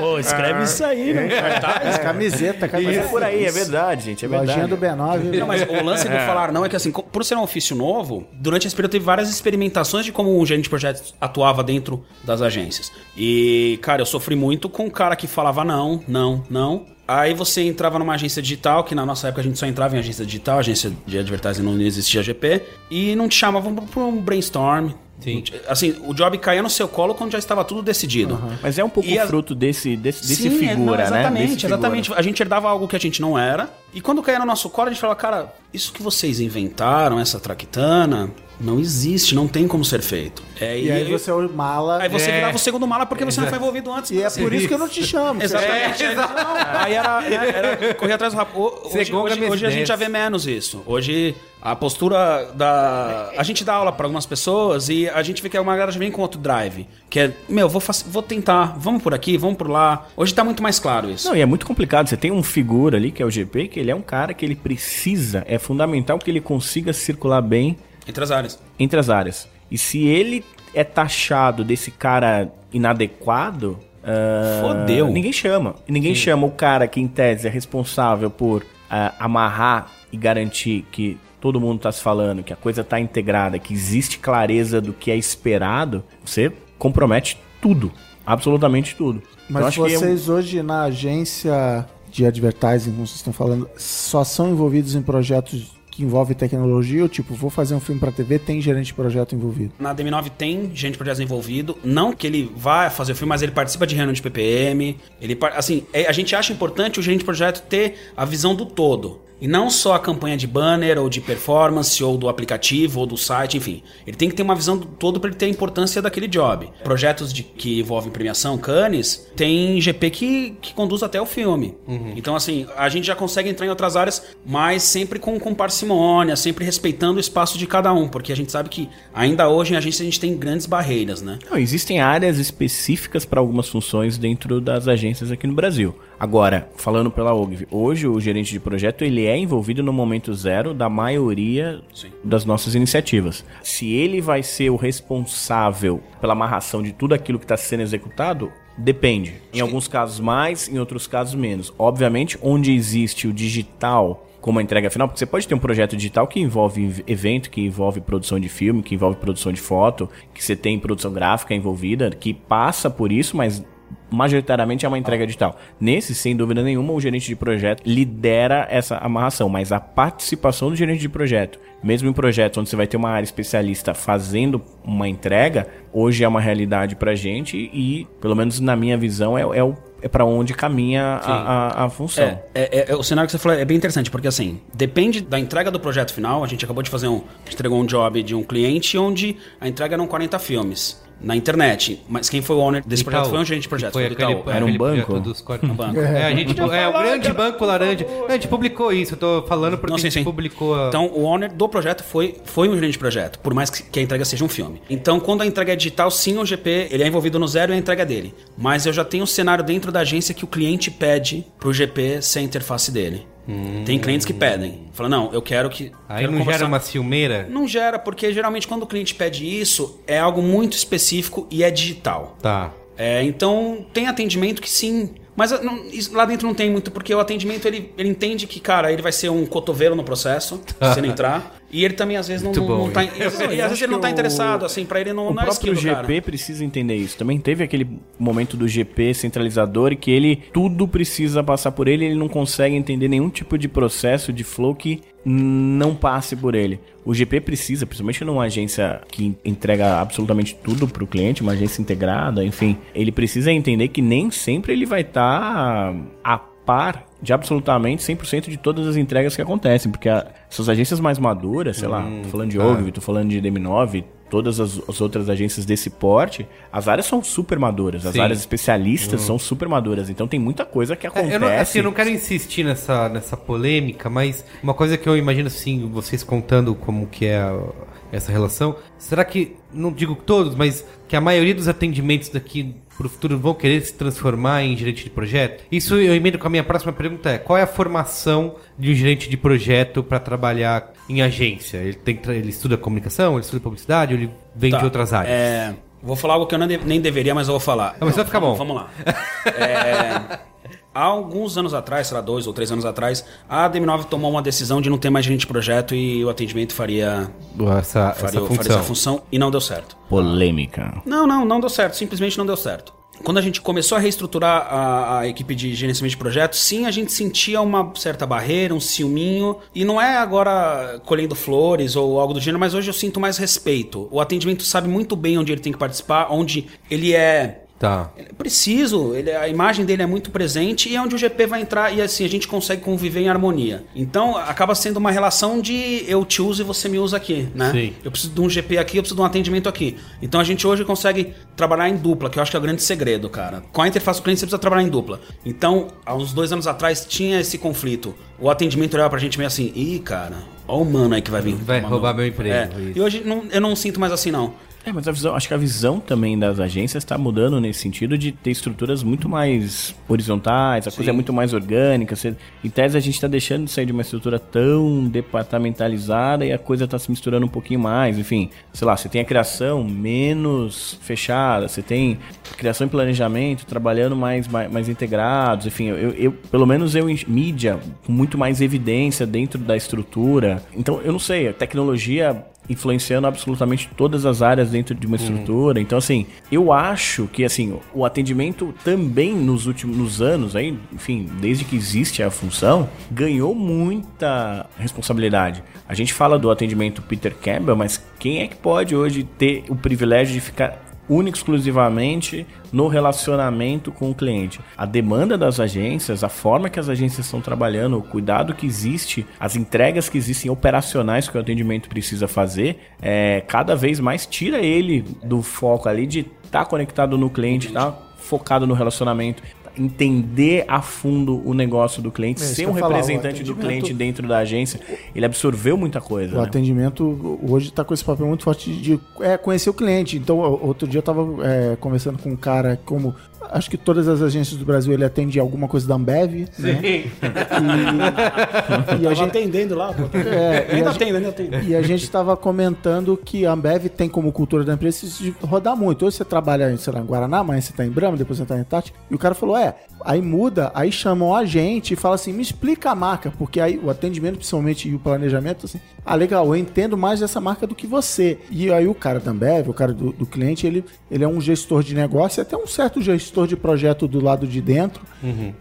Pô, escreve isso aí no cartaz. Camiseta, Mas camiseta. é por aí, é verdade, gente. É verdade. Lojinha do B9. Não, mas o lance do falar não é que assim, por ser um ofício novo, durante esse período teve várias experimentações de como um gerente de projetos atuava dentro das agências. E, cara, eu sofri muito com um cara que falava não, não, não. Aí você entrava numa agência digital, que na nossa época a gente só entrava em agência digital, agência de advertising não existia GP, e não te chamavam para um brainstorm. Sim. Assim, o job caía no seu colo quando já estava tudo decidido. Mas é um pouco E fruto desse, desse, desse Sim, é, figura, não, né? exatamente, Desse figura. exatamente. A gente herdava algo que a gente não era. E quando caía no nosso colo, a gente falava, cara, isso que vocês inventaram, essa traquitana, não existe, não tem como ser feito. É, E aí você é o mala. aí você É. virava o segundo mala porque você não foi envolvido antes. E é por isso que eu não te chamo. Exatamente. É, Aí, não, aí era, era correr atrás do Você Hoje, hoje, hoje a gente já vê menos isso. Hoje a postura da. A gente dá aula pra algumas pessoas e a gente vê que uma galera já vem com outro drive. Que é, meu, vou, vou tentar, vamos por aqui, vamos por lá. Hoje tá muito mais claro isso. Não, e é muito complicado. Você tem um figura ali, que é o GP, que ele é um cara que ele precisa, é fundamental que ele consiga circular bem Entre as áreas. entre as áreas. E se ele é taxado desse cara inadequado. ah, Fodeu. Ninguém chama. Ninguém chama o cara que, em tese, é responsável por ah, amarrar e garantir que todo mundo tá se falando, que a coisa tá integrada, que existe clareza do que é esperado. Você compromete tudo. Absolutamente tudo. Mas acho que é um- vocês hoje na agência de advertising, como vocês estão falando, só são envolvidos em projetos que envolvem tecnologia? Ou tipo, vou fazer um filme pra TV, tem gerente de projeto envolvido? Na DM9 tem gente de projetos envolvido. Não que ele vá fazer o filme, mas ele participa de reunião de PPM. Ele, assim, é- a gente acha importante o gerente de projeto ter a visão do todo. E não só a campanha de banner, ou de performance, ou do aplicativo, ou do site, enfim. Ele tem que ter uma visão do todo para ele ter a importância daquele job. Projetos de, que envolvem premiação, Cannes, tem GP que, que conduz até o filme. Então, assim, a gente já consegue entrar em outras áreas, mas sempre com, com parcimônia, sempre respeitando o espaço de cada um, porque a gente sabe que ainda hoje em agência a gente tem grandes barreiras, né? Não, existem áreas específicas para algumas funções dentro das agências aqui no Brasil. Agora, falando pela OGV, hoje o gerente de projeto ele é envolvido no momento zero da maioria Sim. das nossas iniciativas. Se ele vai ser o responsável pela amarração de tudo aquilo que está sendo executado, depende. Em alguns casos mais, em outros casos menos. Obviamente, onde existe o digital como a entrega final, porque você pode ter um projeto digital que envolve evento, que envolve produção de filme, que envolve produção de foto, que você tem produção gráfica envolvida, que passa por isso, mas majoritariamente é uma entrega digital. Nesse, sem dúvida nenhuma, o gerente de projeto lidera essa amarração, mas a participação do gerente de projeto, mesmo em projetos onde você vai ter uma área especialista fazendo uma entrega, hoje é uma realidade pra gente e, pelo menos na minha visão, é, é o é para onde caminha a, a, a, função. É, é, é, o cenário que você falou é bem interessante, porque assim, depende da entrega do projeto final. A gente acabou de fazer um. Entregou um job de um cliente onde a entrega eram 40 filmes na internet. Mas quem foi o owner desse Itaú. projeto foi um gerente de projeto. Foi Foi, do aquele, Itaú. Era um banco? dos. Um banco. É, a gente, é o grande banco laranja. A gente publicou isso, eu tô falando porque Não, a sim, gente sim. publicou a... Então, o owner do projeto foi, foi um gerente de projeto, por mais que que a entrega seja um filme. Então, quando a entrega é digital, sim, o GP, ele é envolvido no zero e a entrega é dele. Mas eu já tenho um cenário dentro da agência que o cliente pede pro GP ser a interface dele. Tem clientes que pedem. Fala, não, eu quero que... Aí quero não conversar- gera uma ciumeira? Não gera, porque geralmente quando o cliente pede isso, é algo muito específico e é digital. Tá. É, então, tem atendimento que sim. Mas ah, não- lá dentro não tem muito, porque o atendimento ele, ele entende que, cara, ele vai ser um cotovelo no processo, se ele entrar. E ele também, às vezes, não, não, não tá. às vezes, às vezes ele não tá interessado, assim, pra ele não, O não é GP cara. precisa entender isso. Também teve aquele momento do GP centralizador e que ele tudo precisa passar por ele, ele não consegue entender nenhum tipo de processo de flow que não passe por ele. O GP precisa, principalmente numa agência que entrega absolutamente tudo para o cliente, uma agência integrada, enfim, ele precisa entender que nem sempre ele vai estar a par de absolutamente 100% de todas as entregas que acontecem, porque a- essas agências mais maduras, sei lá, tô falando de Ogilvy, tô falando de DM9, todas as, as outras agências desse porte, as áreas são super maduras, as Sim. áreas especialistas são super maduras, então tem muita coisa que É, acontece. eu, não, assim, eu não quero insistir nessa, nessa polêmica, mas uma coisa que eu imagino assim, vocês contando como que é a- essa relação, será que, não digo todos, mas que a maioria dos atendimentos daqui pro futuro vão querer se transformar em gerente de projeto? Isso eu emendo com a minha próxima pergunta é, qual é a formação de um gerente de projeto para trabalhar em agência? Ele, tem, ele estuda comunicação, ele estuda publicidade, ou ele vem Tá, de outras áreas? É, vou falar algo que eu nem deveria, mas eu vou falar. Não, mas vai ficar bom. Vamos lá. É, há alguns anos atrás, sei lá, dois ou três anos atrás, a DM9 tomou uma decisão de não ter mais gerente de projeto e o atendimento faria, Essa, faria, essa faria função. essa função e não deu certo. Polêmica. Não, não, não deu certo. Simplesmente não deu certo. Quando a gente começou a reestruturar a, a equipe de gerenciamento de projetos, sim, a gente sentia uma certa barreira, um ciúminho. E não é agora colhendo flores ou algo do gênero, mas hoje eu sinto mais respeito. O atendimento sabe muito bem onde ele tem que participar, onde ele é Tá. é preciso, ele, a imagem dele é muito presente e é onde o GP vai entrar e assim a gente consegue conviver em harmonia. Então acaba sendo uma relação de eu te uso e você me usa aqui, né? Sim. Eu preciso de um GP aqui, eu preciso de um atendimento aqui. Então a gente hoje consegue trabalhar em dupla, que eu acho que é o grande segredo, cara. Com a interface do cliente você precisa trabalhar em dupla. Então, há uns dois anos atrás tinha esse conflito. O atendimento olhava pra gente meio assim, ih, cara, ó o mano aí que vai vir. Vai Mano. roubar meu emprego, É. E hoje não- eu não sinto mais assim, não. É, mas a visão, acho que a visão também das agências está mudando nesse sentido de ter estruturas muito mais horizontais, a coisa é muito mais orgânica. Você, em tese, a gente está deixando de sair de uma estrutura tão departamentalizada e a coisa está se misturando um pouquinho mais. Enfim, sei lá, você tem a criação menos fechada, você tem criação e planejamento trabalhando mais, mais, mais integrados. Enfim, eu, eu- pelo menos eu em mídia com muito mais evidência dentro da estrutura. Então, eu não sei, a tecnologia influenciando absolutamente todas as áreas dentro de uma estrutura. Então, assim, eu acho que assim, o atendimento também nos últimos nos anos, aí, enfim, desde que existe a função, ganhou muita responsabilidade. A gente fala do atendimento Peter Campbell, mas quem é que pode hoje ter o privilégio de ficar único e exclusivamente no relacionamento com o cliente. A demanda das agências, a forma que as agências estão trabalhando, o cuidado que existe, as entregas que existem operacionais que o atendimento precisa fazer, é, cada vez mais tira ele do foco ali de estar conectado no cliente, estar focado no relacionamento, entender a fundo o negócio do cliente, É ser um ia falar, representante do cliente dentro da agência, ele absorveu muita coisa. O né? atendimento hoje está com esse papel muito forte de é, conhecer o cliente. Então, outro dia eu estava conversando com um cara, como acho que todas as agências do Brasil ele atende alguma coisa da Ambev, né? E, e a gente, atendendo lá, pô. É, ainda a atendo, ainda atendo. e a gente estava comentando que a Ambev tem como cultura da empresa isso de rodar muito. Hoje você trabalha, em, sei lá, em Guaraná, amanhã você está em Brahma, depois você está em Tati. E o cara falou: é, aí muda, aí chamam a gente e fala assim: me explica a marca, porque aí o atendimento, principalmente, e o planejamento, assim, ah, legal, eu entendo mais dessa marca do que você. E aí o cara da Ambev, o cara do, do cliente, ele, ele é um gestor de negócio, e até um certo gestor gestor de projeto do lado de dentro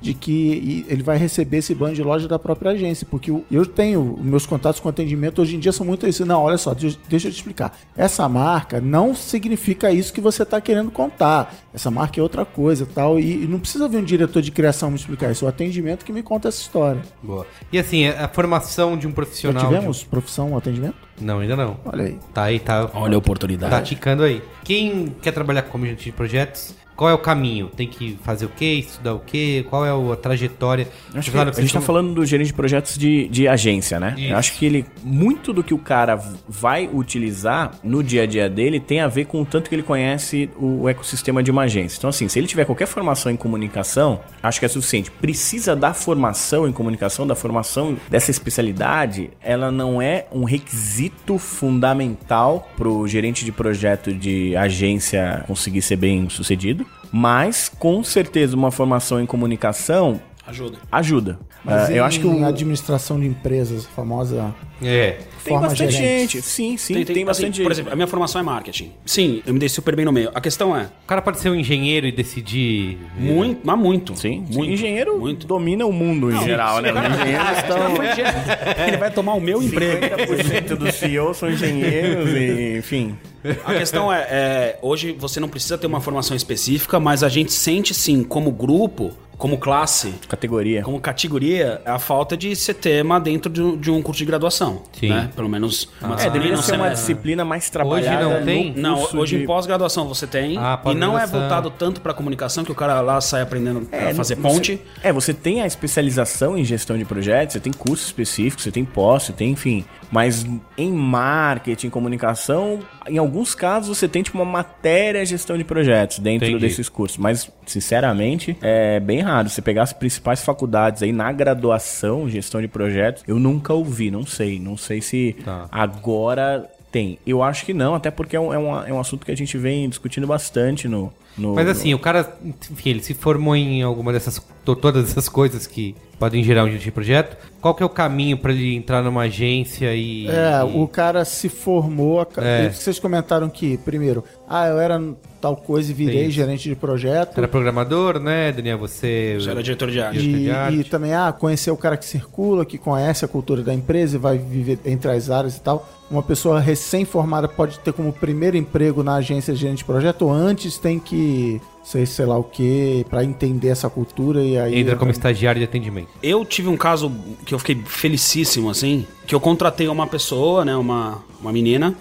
de que ele vai receber esse banho de loja da própria agência. Porque eu tenho meus contatos com atendimento hoje em dia são muito isso. Não, olha só, deixa eu te explicar. Essa marca não significa isso que você está querendo contar. Essa marca é outra coisa tal. E, e não precisa vir um diretor de criação me explicar isso. É o atendimento que me conta essa história. Boa. E assim, a formação de um profissional. Já tivemos profissão atendimento? Não, ainda não. Olha aí. Tá aí, tá. Olha a oportunidade. Tá ticando aí. Quem quer trabalhar como gerente de projetos, qual é o caminho? Tem que fazer o quê? Estudar o quê? Qual é a trajetória? Acho que a gente está falando do gerente de projetos de, de agência, né? Isso. Eu acho que ele, muito do que o cara vai utilizar no dia a dia dele tem a ver com o tanto que ele conhece o ecossistema de uma agência. Então, assim, se ele tiver qualquer formação em comunicação, acho que é suficiente. Precisa da formação em comunicação, da formação dessa especialidade, ela não é um requisito fundamental para o gerente de projeto de agência conseguir ser bem sucedido. Mas, com certeza, uma formação em comunicação Ajuda. ajuda. Mas Ah, eu acho que o, administração de empresas, a famosa É. tem forma bastante gerente. gente. Sim, sim, Tem, tem, tem, bastante assim, gente. Por exemplo, a minha formação é marketing. Sim, eu me dei super bem no meio. A questão é, O cara pode ser um engenheiro e decidir. muito, mas muito. Sim, sim. muito. engenheiro Muito. domina o mundo em geral, né? Os engenheiros estão... Ele vai tomar o meu emprego. 50% dos CEOs são engenheiros e, enfim... A questão é, é, hoje você não precisa ter uma formação específica, mas a gente sente sim, como grupo, como classe, Categoria. como categoria, a falta de ser tema dentro de de um curso de graduação. Sim. Né? Pelo menos uma É, deveria no ser uma semestre. disciplina mais trabalhada. não no tem? Não, curso hoje de- em pós-graduação você tem. Ah, e não é voltado tanto para comunicação que o cara lá sai aprendendo a É, fazer não- ponte. Você, é, você tem a especialização em gestão de projetos, você tem cursos específicos, você tem pós, você tem, enfim. Mas em marketing, comunicação, em alguns casos você tem tipo uma matéria gestão de projetos dentro Entendi. desses cursos. Mas, sinceramente, é bem raro. Você pegar as principais faculdades aí na graduação, gestão de projetos, eu nunca ouvi, não sei. Não sei se Tá. agora tem. Eu acho que não, até porque é um, é um, é um assunto que a gente vem discutindo bastante no. no Mas assim, o cara, enfim, ele se formou em alguma dessas, to- todas essas coisas que podem gerar um gerente de projeto. Qual que é o caminho para ele entrar numa agência e. É, e- o cara se formou. a- É. Vocês comentaram que, primeiro, ah, eu era tal coisa e virei Isso. gerente de projeto. Era programador, né, Daniel? Você. Já era diretor de arte. Diretor E, de arte. e também, ah, conhecer o cara que circula, que conhece a cultura da empresa e vai viver entre as áreas e tal. Uma pessoa recém-formada pode ter como primeiro emprego na agência de gerente de projeto ou antes tem que, sei, sei lá o que, pra entender essa cultura e aí... Entra como estagiário de atendimento. Eu tive um caso que eu fiquei felicíssimo, assim, que eu contratei uma pessoa, né, uma, uma menina,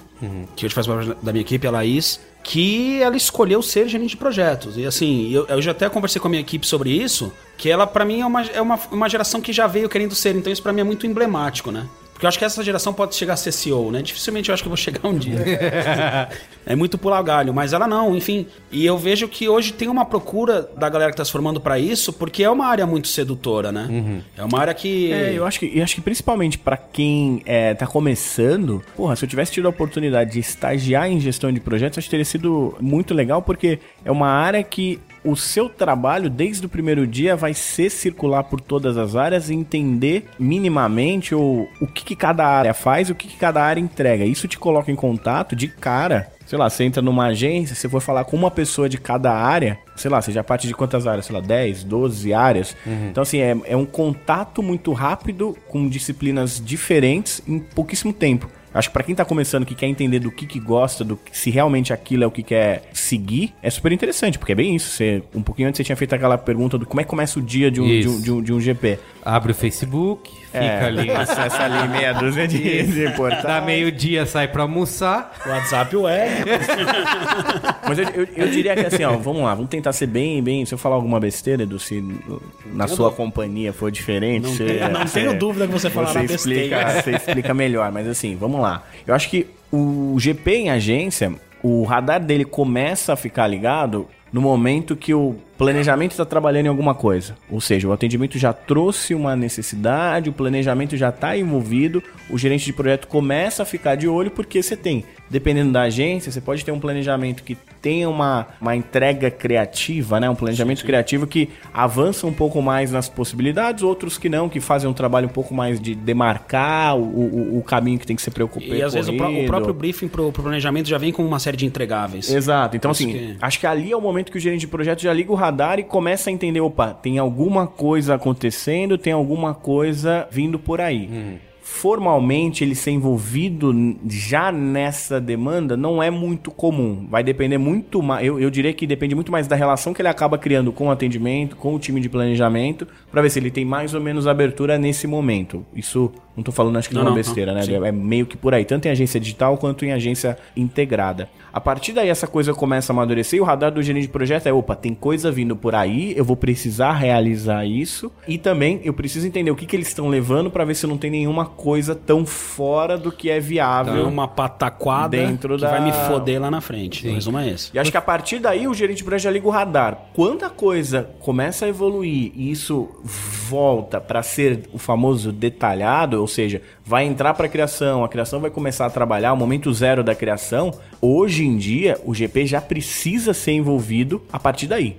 que hoje faz parte da minha equipe, a Laís, que ela escolheu ser gerente de projetos. E assim, eu, eu já até conversei com a minha equipe sobre isso, que ela pra mim é uma, é uma, uma geração que já veio querendo ser, então isso pra mim é muito emblemático, né? Porque eu acho que essa geração pode chegar a ser CEO, né? Dificilmente eu acho que eu vou chegar um dia. é muito pular galho, mas ela não, enfim. E eu vejo que hoje tem uma procura da galera que tá se formando pra isso, porque é uma área muito sedutora, né? É uma área que. É, eu acho que, eu acho que principalmente pra quem é, tá começando, porra, se eu tivesse tido a oportunidade de estagiar em gestão de projetos, acho que teria sido muito legal, porque é uma área que o seu trabalho, desde o primeiro dia, vai ser circular por todas as áreas e entender minimamente o, o que, que cada área faz e o que, que cada área entrega. Isso te coloca em contato de cara. Sei lá, você entra numa agência, você for falar com uma pessoa de cada área, sei lá, você já parte de quantas áreas? Sei lá, 10, 12 áreas. Então, assim, é, é um contato muito rápido com disciplinas diferentes em pouquíssimo tempo. Acho que pra quem tá começando, que quer entender do que que gosta, do que, se realmente aquilo é o que quer seguir, é super interessante, porque é bem isso. Você, um pouquinho antes você tinha feito aquela pergunta do como é que começa o dia de um, de um, de um, de um GP. Abre o Facebook, fica É, ali. Acessa ali meia dúzia de, de portais. Dá meio-dia, sai pra almoçar. O WhatsApp é. Mas eu, eu, eu diria que assim, ó, vamos lá, vamos tentar ser bem, bem. Se eu falar alguma besteira, Edu, se na sua companhia for diferente, Não você- tenho- não você- tenho dúvida que você falará você explica, besteira. você explica melhor, mas assim, vamos lá. Eu acho que o GP em agência, o radar dele começa a ficar ligado no momento que o planejamento está trabalhando em alguma coisa. Ou seja, o atendimento já trouxe uma necessidade, o planejamento já está envolvido, o gerente de projeto começa a ficar de olho porque você tem, dependendo da agência, você pode ter um planejamento que tenha uma, uma entrega criativa, né? um planejamento criativo que avança um pouco mais nas possibilidades, outros que não, que fazem um trabalho um pouco mais de demarcar o, o, o caminho que tem que ser preocupado. E às vezes o, pró- o próprio briefing pro, pro planejamento já vem com uma série de entregáveis. Exato. Então, Isso assim, que- acho que ali é o momento que o gerente de projeto já liga o radar e começa a entender, opa, tem alguma coisa acontecendo, tem alguma coisa vindo por aí. Formalmente ele ser envolvido já nessa demanda não é muito comum. Vai depender muito mais. Eu, eu diria que depende muito mais da relação que ele acaba criando com o atendimento, com o time de planejamento, para ver se ele tem mais ou menos abertura nesse momento. Isso não tô falando, acho que não, Não, é uma besteira, não. né? Sim. É meio que por aí, tanto em agência digital quanto em agência integrada. A partir daí essa coisa começa a amadurecer e o radar do gerente de projeto é, opa, tem coisa vindo por aí, eu vou precisar realizar isso e também eu preciso entender o que, que eles estão levando para ver se não tem nenhuma coisa tão fora do que é viável. Então é uma pataquada Dentro que da- vai me foder lá na frente. O resumo é esse. E acho que a partir daí o gerente de projeto já liga o radar. Quando a coisa começa a evoluir e isso volta para ser o famoso detalhado, ou seja, vai entrar para a criação, a criação vai começar a trabalhar, o momento zero da criação, hoje em dia o GP já precisa ser envolvido a partir daí.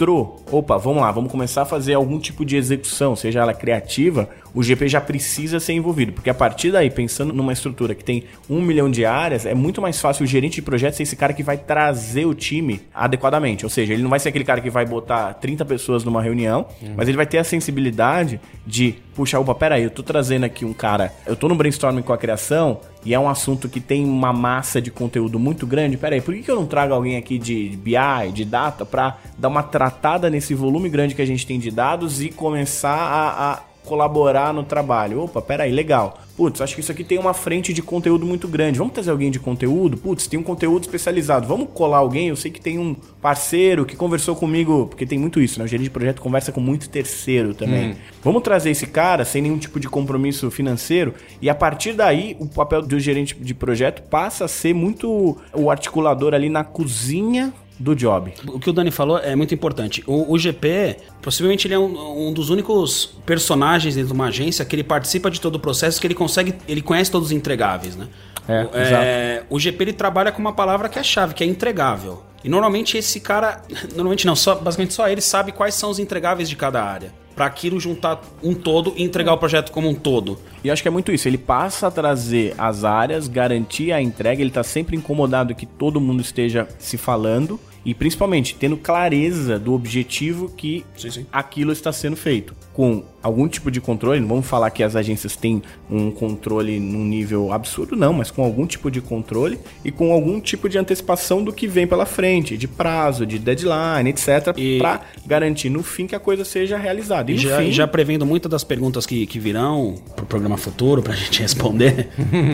Entrou, opa, vamos lá, vamos começar a fazer algum tipo de execução, seja ela criativa, o GP já precisa ser envolvido, porque a partir daí, pensando numa estrutura que tem um milhão de áreas, é muito mais fácil o gerente de projeto ser esse cara que vai trazer o time adequadamente. Ou seja, ele não vai ser aquele cara que vai botar 30 pessoas numa reunião, mas ele vai ter a sensibilidade de, puxa, opa, peraí, eu tô trazendo aqui um cara, eu tô no brainstorming com a criação, e é um assunto que tem uma massa de conteúdo muito grande, peraí, por que, que eu não trago alguém aqui de BI, de data, pra dar uma tratada nesse volume grande que a gente tem de dados e começar a- a colaborar no trabalho. Opa, peraí, legal. Putz, acho que isso aqui tem uma frente de conteúdo muito grande. Vamos trazer alguém de conteúdo? Putz, tem um conteúdo especializado. Vamos colar alguém? Eu sei que tem um parceiro que conversou comigo, porque tem muito isso, né? O gerente de projeto conversa com muito terceiro também. Vamos trazer esse cara sem nenhum tipo de compromisso financeiro e a partir daí o papel do gerente de projeto passa a ser muito o articulador ali na cozinha do job. O que o Dani falou é muito importante. O, o GP, possivelmente, ele é um, um dos únicos personagens dentro de uma agência que ele participa de todo o processo, que ele consegue, ele conhece todos os entregáveis, né? É, o, é, o GP ele trabalha com uma palavra que é chave, que é entregável. E normalmente esse cara, normalmente não, só, basicamente só ele sabe quais são os entregáveis de cada área. Pra aquilo juntar um todo e entregar o projeto como um todo. E acho que é muito isso. Ele passa a trazer as áreas, garantir a entrega. Ele tá sempre incomodado que todo mundo esteja se falando. E principalmente tendo clareza do objetivo que Sim, sim. aquilo está sendo feito. Com algum tipo de controle, não vamos falar que as agências têm um controle num nível absurdo, não, mas com algum tipo de controle e com algum tipo de antecipação do que vem pela frente, de prazo, de deadline, etc., para garantir no fim que a coisa seja realizada. E já, fim, já prevendo muitas das perguntas que, que virão pro programa futuro pra gente responder,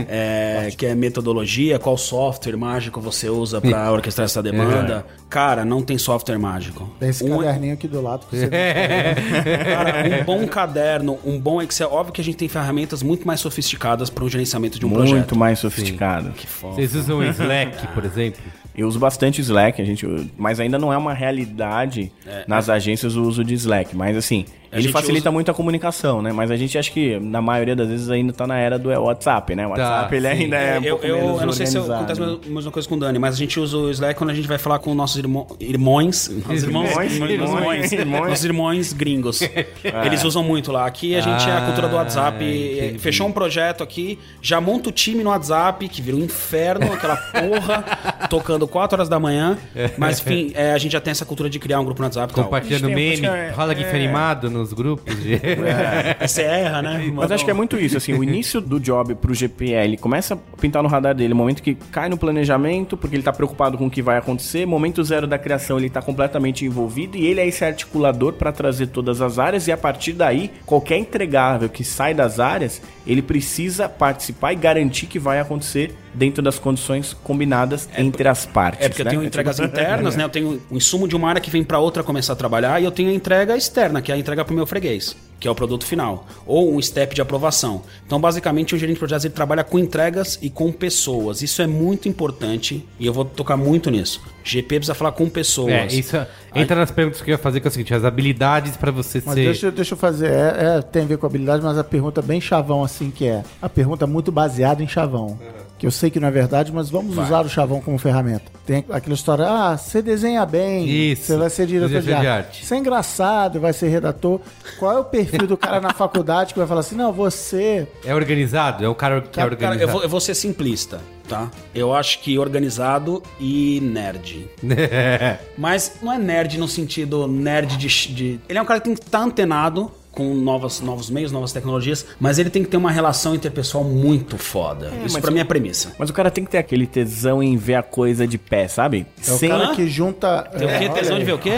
é, que é metodologia, qual software mágico você usa pra orquestrar essa demanda. Cara, não tem software mágico. Tem esse Um- caderninho aqui do lado. pra você Cara, um bom caderno, um bom Excel. Óbvio que a gente tem ferramentas muito mais sofisticadas para o gerenciamento de um muito projeto. mais sofisticado. Vocês usam o Slack, por exemplo? Eu uso bastante Slack, a gente, mas ainda não é uma realidade nas agências o uso de Slack. Mas assim, ele facilita usa- muito a comunicação, né? Mas a gente acha que na maioria das vezes ainda tá na era do WhatsApp, né? O WhatsApp ele sim. ainda é um eu, pouco eu, menos eu não sei se acontece a mesma coisa com o Dani, mas a gente usa o Slack quando a gente vai falar com nossos irmão, irmãos. Nossos irmãos, Irmãos, irmãos, irmãos, irmãos. nossos irmãos gringos. Eles usam muito lá. Aqui a gente é a cultura do WhatsApp. Ah, entendi. Fechou um projeto aqui, já monta o time no WhatsApp, que vira um inferno, aquela porra, tocando 4 horas da manhã. Mas enfim, é, a gente já tem essa cultura de criar um grupo no WhatsApp. Compartilhando meme, que é- rola GIF é. animado nos grupos. De... Aí você erra, né? Mas acho que é muito isso, assim, o início do job pro GPL ele começa a pintar no radar dele, o momento que cai no planejamento, porque ele tá preocupado com o que vai acontecer, momento zero da criação ele tá completamente envolvido e ele é esse articulador para trazer todas as áreas e a partir daí, qualquer entregável que sai das áreas, ele precisa participar e garantir que vai acontecer dentro das condições combinadas entre as partes. É porque eu né? tenho É entregas tipo- internas, né? Eu tenho um insumo de uma área que vem para outra começar a trabalhar e eu tenho a entrega externa, que é a entrega para o meu freguês, que é o produto final, ou um step de aprovação. Então, basicamente, o gerente de projetos ele trabalha com entregas e com pessoas. Isso é muito importante e eu vou tocar muito nisso. GP precisa falar com pessoas. É, isso entra nas perguntas que eu ia fazer, que é o seguinte: as habilidades pra você Mas ser. deixa, eu- deixa eu fazer, é, é, tem a ver com habilidade, mas a pergunta bem chavão assim que é. A pergunta muito baseada em chavão. Que eu sei que não é verdade, mas vamos usar o chavão como ferramenta. Tem aquela história, ah, você desenha bem, Isso. você vai ser diretor de Diretor de arte. arte. Você é engraçado, vai ser redator. Qual é o perfil do cara na faculdade que vai falar assim, não, você... É organizado? É o cara que é Cara, organizado. eu vou, eu vou ser simplista. tá? Eu acho que organizado e nerd. Mas não é nerd no sentido nerd de, de- Ele é um cara que tem que estar antenado com novas, novos meios, novas tecnologias, mas ele tem que ter uma relação interpessoal muito foda. Isso mas pra mim é a premissa. Mas o cara tem que ter aquele tesão em ver a coisa de pé, sabe? É o cara que junta. Tem o quê? é, Tesão de ver o quê?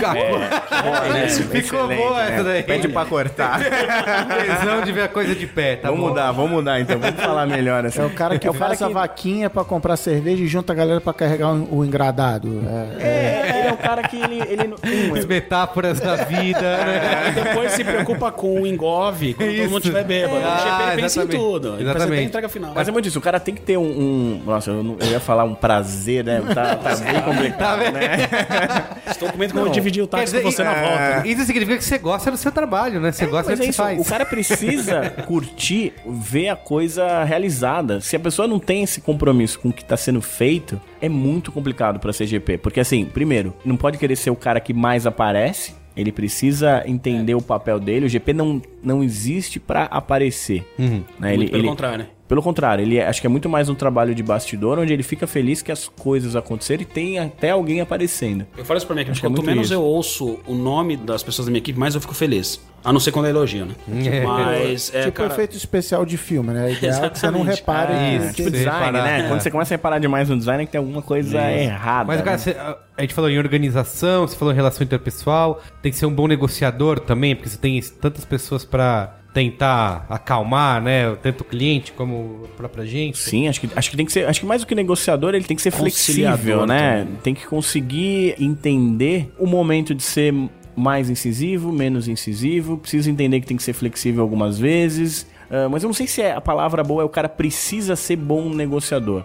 Ficou boa essa daí. Pede pra cortar. Tesão de ver a coisa de pé, tá vamos bom? mudar, vamos mudar então. Vamos falar melhor assim. É o cara que é o cara faz a que vaquinha pra comprar cerveja e junta a galera pra carregar o o engradado. É, É, ele é o cara que ele, ele As metáforas da vida, né? E depois se preocupa com o engove quando todo mundo estiver bêbado. Ah, o GP ele pensa em exatamente. tudo. Ele pensa até Exatamente. a entrega final. Mas é muito isso, o cara tem que ter um. um- nossa, eu, não- eu ia falar um prazer, né? Tá, tá bem complicado, né? Estou com medo que eu dividir o táxi dizer, com você na volta. Isso significa que você gosta do seu trabalho, né? Você gosta do Mas que é você isso, faz. o cara precisa curtir, ver a coisa realizada. Se a pessoa não tem esse compromisso com o que está sendo feito, é muito complicado para CGP. Porque assim, primeiro, não pode querer ser o cara que mais aparece. Ele precisa entender o papel dele. O GP não, não existe para aparecer. Uhum. né? Muito pelo contrário. Pelo contrário, ele é- acho que é muito mais um trabalho de bastidor, onde ele fica feliz que as coisas aconteceram e tem até alguém aparecendo. Eu falo isso pra minha equipe, Acho que é quanto muito menos isso. eu ouço o nome das pessoas da minha equipe, mais eu fico feliz. A não ser quando é elogio, né? É. Mas, é, tipo cara... efeito especial de filme, né? Ideal é que você não repare. É, que- isso. Tipo Você design, reparar, né? é. Quando você começa a reparar demais no design, é que tem alguma coisa errada. Mas, cara, né? você- a a gente falou em organização, você falou em relação interpessoal, tem que ser um bom negociador também, porque você tem tantas pessoas pra tentar acalmar, né? Tanto o cliente como a própria gente. Sim, acho que, acho que tem que ser. Acho que mais do que negociador, ele tem que ser flexível, né? também. Tem que conseguir entender o momento de ser mais incisivo, menos incisivo. Precisa entender que tem que ser flexível algumas vezes. Ah, mas eu não sei se é a palavra boa é o cara precisa ser bom negociador.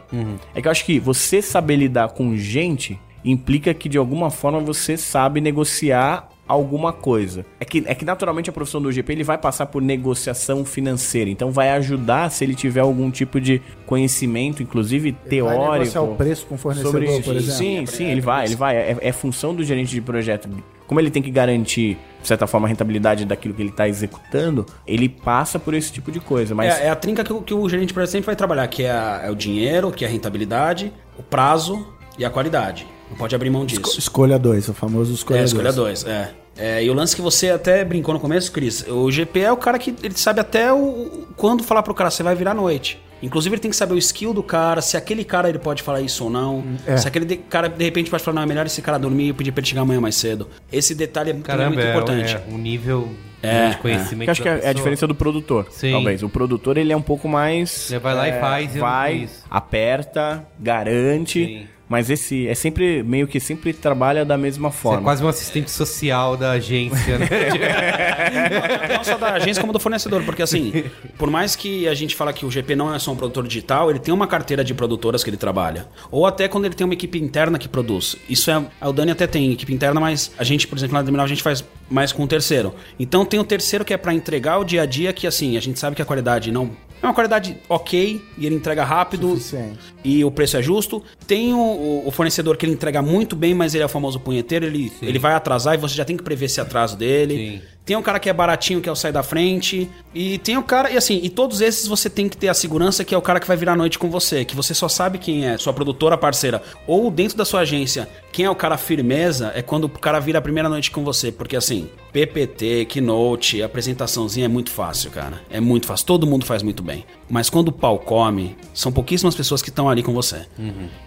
É que eu acho que você saber lidar com gente implica que de alguma forma você sabe negociar alguma coisa. É que, é que naturalmente a profissão do GP ele vai passar por negociação financeira, então vai ajudar se ele tiver algum tipo de conhecimento, inclusive Vai teórico. negociar o preço com o fornecedor, sobre por exemplo. Sim, sim, ele vai, ele vai. É, é função do gerente de projeto. Como ele tem que garantir, de certa forma, a rentabilidade daquilo que ele está executando, ele passa por esse tipo de coisa. Mas É, é a trinca que, o- que o gerente de projeto sempre vai trabalhar, que é, a- é o dinheiro, que é a rentabilidade, o prazo e a qualidade. Não pode abrir mão disso. Escolha dois, o famoso escolha É, dois. escolha dois, é. É, e o lance que você até brincou no começo, Cris, o GP é o cara que ele sabe até o, quando falar pro cara, você vai virar à noite. Inclusive ele tem que saber o skill do cara, se aquele cara ele pode falar isso ou não. É. Se aquele de- cara de repente pode falar, não, é melhor esse cara dormir e pedir pra ele chegar amanhã mais cedo. Esse detalhe é, Caramba, muito é, importante. é um nível É, de conhecimento. que eu acho que é, é a diferença do produtor. Sim. Talvez. O produtor ele é um pouco mais. Ele vai lá e faz, e não Vai, aperta, garante. Sim. Mas esse é sempre meio que sempre trabalha da mesma Você é forma. quase um assistente social da agência, né? Não só da agência como do fornecedor, porque assim, por mais que a gente fala que o GP não é só um produtor digital, ele tem uma carteira de produtoras que ele trabalha. Ou até quando ele tem uma equipe interna que produz. Isso é. O Dani até tem equipe interna, mas a gente, por exemplo, na Terminal a gente faz mais com o terceiro. Então tem o terceiro que é para entregar o dia a dia, que assim, a gente sabe que a qualidade não. É uma qualidade ok e ele entrega rápido Suficiente. e o preço é justo. Tem o, o- fornecedor que ele entrega muito bem, mas ele é o famoso punheteiro, ele, ele vai atrasar e você já tem que prever esse atraso dele. Sim. Tem um cara que é baratinho, que é o sai da frente. E tem o cara, e assim, e todos esses você tem que ter a segurança que é o cara que vai virar a noite com você, que você só sabe quem é, sua produtora parceira, ou dentro da sua agência, quem é o cara firmeza, é quando o cara vira a primeira noite com você. Porque assim, PPT, Keynote, apresentaçãozinha é muito fácil, cara. É muito fácil, todo mundo faz muito bem. Mas quando o pau come, são pouquíssimas pessoas que estão ali com você.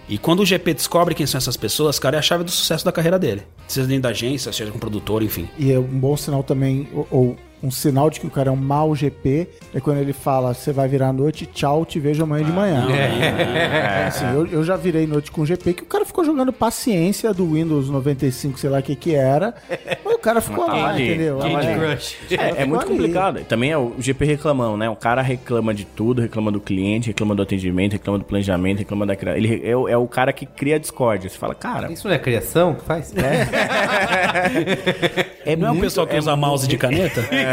E quando o GP descobre quem são essas pessoas, cara, é a chave do sucesso da carreira dele. Seja dentro da agência, seja com produtor, enfim. E é um bom sinal também, ou, ou um sinal de que o cara é um mau GP, é quando ele fala, você vai virar à noite, tchau, te vejo amanhã de manhã. É, assim, eu, eu já virei noite com GP que o cara ficou jogando paciência do Windows 95, sei lá o que que era, mas o cara ficou Tava lá, ali, entendeu? tava É. ali. Crush. É, é muito ali. complicado. Também é o GP reclamão, né? O cara reclama de tudo, reclama do cliente, reclama do atendimento, reclama do planejamento, reclama da criação. Ele é, o- é o cara que cria a discórdia. Você fala, cara, Isso não é criação que faz? é Não é o pessoal que é usa mouse de caneta?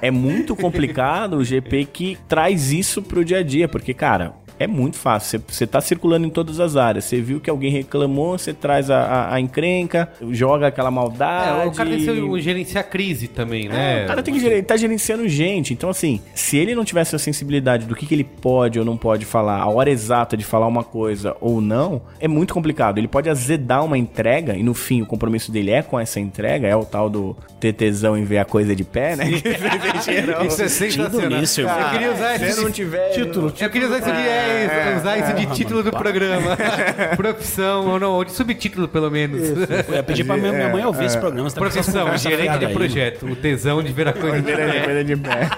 é muito complicado o GP que traz isso pro dia a dia, porque, cara, é muito fácil. Você está circulando em todas as áreas. Você viu que alguém reclamou, você traz a, a, a encrenca, joga aquela maldade. É, o cara tem que gerenciar a crise também, né? É, o cara tem que ele tá gerenciando gente. Então, assim, se ele não tivesse a sensibilidade do que, que ele pode ou não pode falar, a hora exata de falar uma coisa ou não, é muito complicado. Ele pode azedar uma entrega e no fim o compromisso dele é com essa entrega, é o tal do ter tesão em ver a coisa de pé, né? Isso é sensacional. irmão. eu queria usar Se esse não tiver Título, Eu queria usar isso de, é, usar isso de título do programa. Profissão, ou não, ou de subtítulo, pelo menos. Eu ia pedir pra minha, minha mãe ouvir esse programa. você tá Profissão, gerente de projeto. O tesão de ver a coisa de pé. coisa de pé.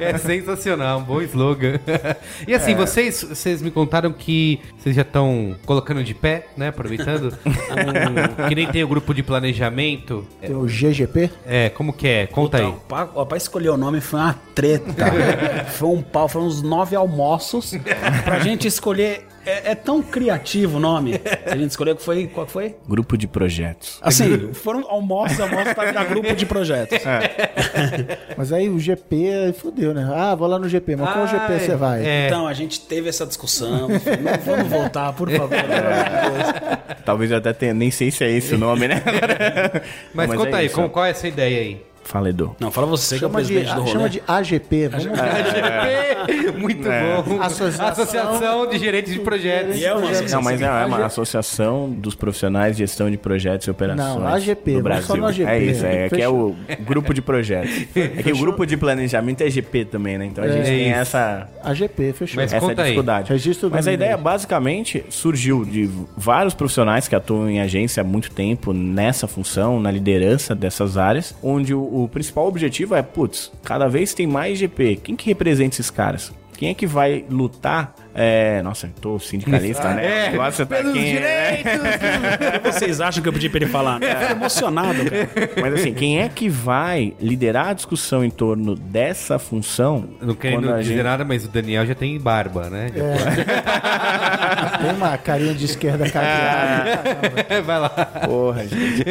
É sensacional, um bom slogan. E assim, vocês, vocês me contaram que vocês já estão colocando de pé, né? Aproveitando. Um- que nem tem o grupo de planejamento. Tem o GGP. É, como que é? Conta aí. Pra, ó, pra escolher o nome foi uma treta. foi um pau, foram uns nove almoços pra gente escolher. É, é tão criativo o nome. A gente escolheu que foi. Qual que foi? Grupo de projetos. Assim, foram almoços, almoços pra virar grupo de projetos. Mas aí o GP aí fudeu, né? Ah, vou lá no GP. Mas qual Ah, GP você vai? É. Então, a gente teve essa discussão. falei, Não, vamos voltar, por favor. Deus. Talvez eu até tenha, nem sei se é esse o nome, né? Mas, Mas conta é aí, como, qual é essa ideia aí? Fala, Edu. Não, fala você que é o Chama de, presidente do rolê. chama de AGP. Vamos AGP, muito bom. Associação- Associação de Gerentes de Projetos. E é uma Não, mas é uma associação dos profissionais de gestão de projetos e operações Não, AGP, do vamos só Brasil. no AGP. É isso, é, que é o grupo de projetos. É que o grupo de planejamento é GP também, né? Então a gente tem isso. essa, AGP, fechou. Mas essa conta aí. dificuldade. Registro Mas a ideia basicamente surgiu de vários profissionais que atuam em agência há muito tempo nessa função, na liderança dessas áreas, onde o, o principal objetivo é, putz, cada vez tem mais GP. Quem que representa esses caras? Quem é que vai lutar? É, nossa, eu tô sindicalista, né? É, negócio tá pelos aqui, né? O que vocês acham que eu pedi pra ele falar? Eu fico emocionado, cara. Mas assim, quem é que vai liderar a discussão em torno dessa função? Não a dizer gente- nada, mas o Daniel já tem barba, né? Tem uma carinha de esquerda cadeada. Vai lá. Porra, gente.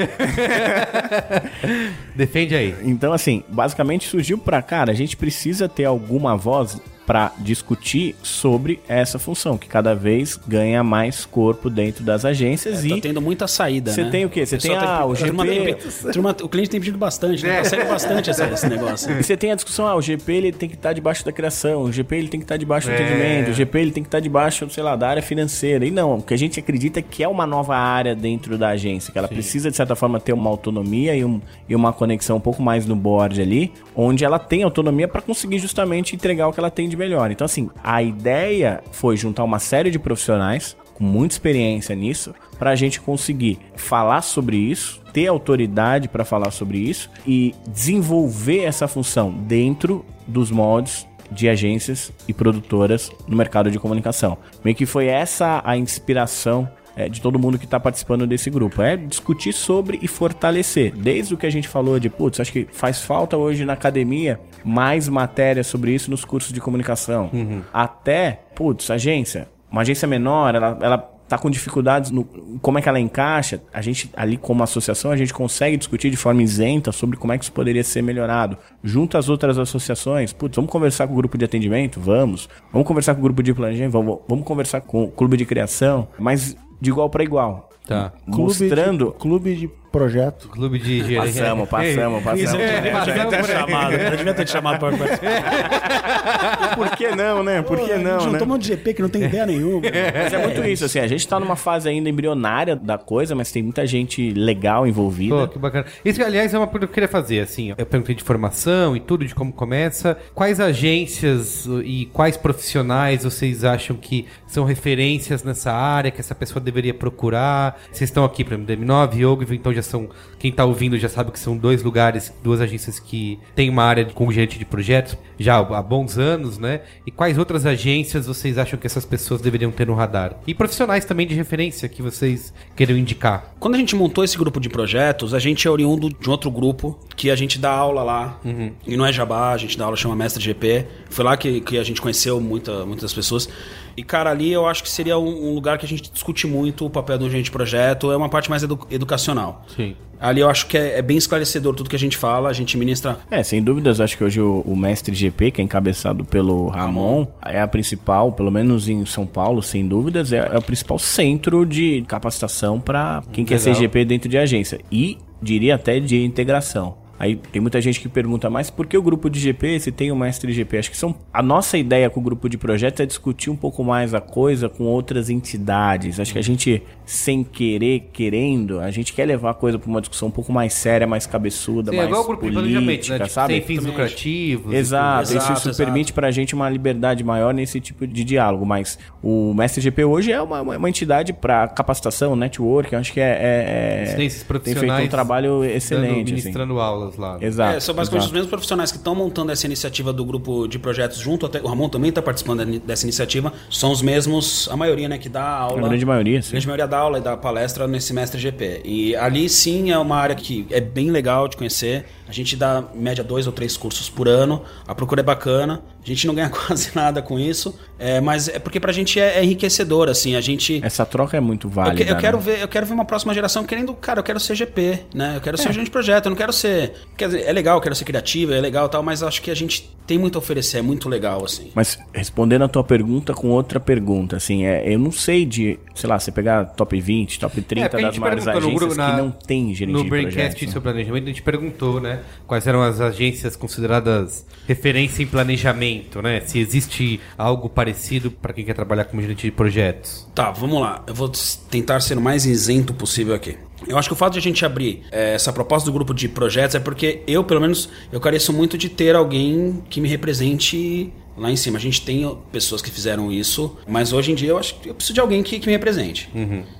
Defende aí. Então, assim, basicamente surgiu pra cara, a gente precisa ter alguma voz pra discutir sobre essa função, que cada vez ganha mais corpo dentro das agências Tá e tendo muita saída, Você né? tem o quê? Você tem, ah, o a turma GP. tem- turma- o cliente tem pedido bastante, né? Tá saindo bastante essa- esse negócio. E você tem a discussão, ah, o GP ele tem que estar debaixo da criação, o GP ele tem que estar debaixo do É. atendimento, o GP ele tem que estar debaixo, sei lá, da área financeira. E não, o que a gente acredita é que é uma nova área dentro da agência, que ela precisa, de certa forma, ter uma autonomia e, um, e uma conexão um pouco mais no board ali, onde ela tem autonomia para conseguir justamente entregar o que ela tem de melhor. Então, assim, a ideia foi juntar uma série de profissionais com muita experiência nisso, para a gente conseguir falar sobre isso, ter autoridade para falar sobre isso e desenvolver essa função dentro dos moldes de agências e produtoras no mercado de comunicação. Meio que foi essa a inspiração é, de todo mundo que está participando desse grupo. É discutir sobre e fortalecer. Desde o que a gente falou de, putz, acho que faz falta hoje na academia mais matéria sobre isso nos cursos de comunicação. Até, putz, agência. Uma agência menor, ela, ela tá com dificuldades no como é que ela encaixa. A gente, ali como associação, a gente consegue discutir de forma isenta sobre como é que isso poderia ser melhorado. Junto às outras associações, putz, vamos conversar com o grupo de atendimento? Vamos. Vamos conversar com o grupo de planejamento? Vamos. Vamos conversar com o clube de criação? Mas de igual para igual. Tá. Mostrando. De, clube de projeto. Clube de gerentes. Passamos, passamos, Isso, eu passamos. devia passamos ter chamado. Eu devia ter te chamado pra participar. Por que não, né? Por que não, né? Juntou um monte de GP que não tem ideia nenhuma. Mas é muito isso, assim, a gente tá numa fase ainda embrionária da coisa, mas tem muita gente legal envolvida. Pô, que bacana. Isso, aliás, é uma pergunta que eu queria fazer, assim. Eu perguntei de formação e tudo, de como começa. Quais agências e quais profissionais vocês acham que são referências nessa área, que essa pessoa deveria procurar? Vocês estão aqui, por exemplo, DM9 e Ogilvy, então já são... Quem tá ouvindo já sabe que são dois lugares, duas agências que tem uma área de- com gerente de projetos já há bons anos, né? E quais outras agências vocês acham que essas pessoas deveriam ter no radar? E profissionais também de referência que vocês queiram indicar. Quando a gente montou esse grupo de projetos, a gente é oriundo de um outro grupo que a gente dá aula lá. E não é jabá, a gente dá aula, chama Mestre GP. Foi lá que, que a gente conheceu muita, muitas pessoas. E, cara, ali eu acho que seria um, lugar que a gente discute muito o papel do gerente de projeto, é uma parte mais edu- educacional. Sim. Ali eu acho que é, é bem esclarecedor tudo que a gente fala, a gente ministra É, sem dúvidas, acho que hoje o, o mestre GP, que é encabeçado pelo Ramon, é a principal, pelo menos em São Paulo, sem dúvidas, é, é o principal centro de capacitação para quem quer ser Legal. GP dentro de agência. E diria até de integração. Aí tem muita gente que pergunta, mas por que o grupo de GP se tem o mestre GP? Acho que são. A nossa ideia com o grupo de projetos é discutir um pouco mais a coisa com outras entidades. Acho que a gente, sem querer, querendo, a gente quer levar a coisa para uma discussão um pouco mais séria, mais cabeçuda, Sim, é mais igual o grupo de planejamento, política, né? Tipo, sabe? sem fins lucrativos. Exato, tudo. isso, Exato, permite pra gente uma liberdade maior nesse tipo de diálogo. Mas o Mestre GP hoje é uma, uma, uma entidade para capacitação, network, acho que é. é, é- tem feito um trabalho excelente. dando- assim. ministrando aulas lá. né? Exato. É, são basicamente exato. os mesmos profissionais que estão montando essa iniciativa do grupo de projetos junto. Até, o Ramon também está participando dessa iniciativa. São os mesmos, a maioria, né, que dá aula. A grande maioria, A sim. grande maioria dá aula e dá palestra nesse semestre GP. E ali sim é uma área que é bem legal de conhecer. A gente dá em média dois ou três cursos por ano. A procura é bacana. A gente não ganha quase nada com isso. É, mas é porque pra gente é, é enriquecedor, assim. A gente. Essa troca é muito Eu, válida. que- eu quero né? ver, eu quero ver uma próxima geração querendo, cara, eu quero ser GP, né? Eu quero ser gerente de projeto, eu não quero ser, quer dizer, é legal, eu quero ser criativo, é legal, e tal, mas acho que a gente tem muito a oferecer, é muito legal assim. Mas respondendo a tua pergunta com outra pergunta, assim, é, eu não sei de, sei lá, você pegar top 20, top 30 É, das maiores no agências na- que não tem gerente No de Braincast projetos. né? sobre planejamento, a gente perguntou, né? Quais eram as agências consideradas referência em planejamento, né? Se existe algo parecido para quem quer trabalhar como gerente de projetos. Tá, vamos lá. Eu vou tentar ser o mais isento possível aqui. Eu acho que o fato de a gente abrir eh, essa proposta do grupo de projetos é porque eu, pelo menos, eu careço muito de ter alguém que me represente lá em cima. A gente tem pessoas que fizeram isso, mas hoje em dia eu acho que eu preciso de alguém que, que me represente.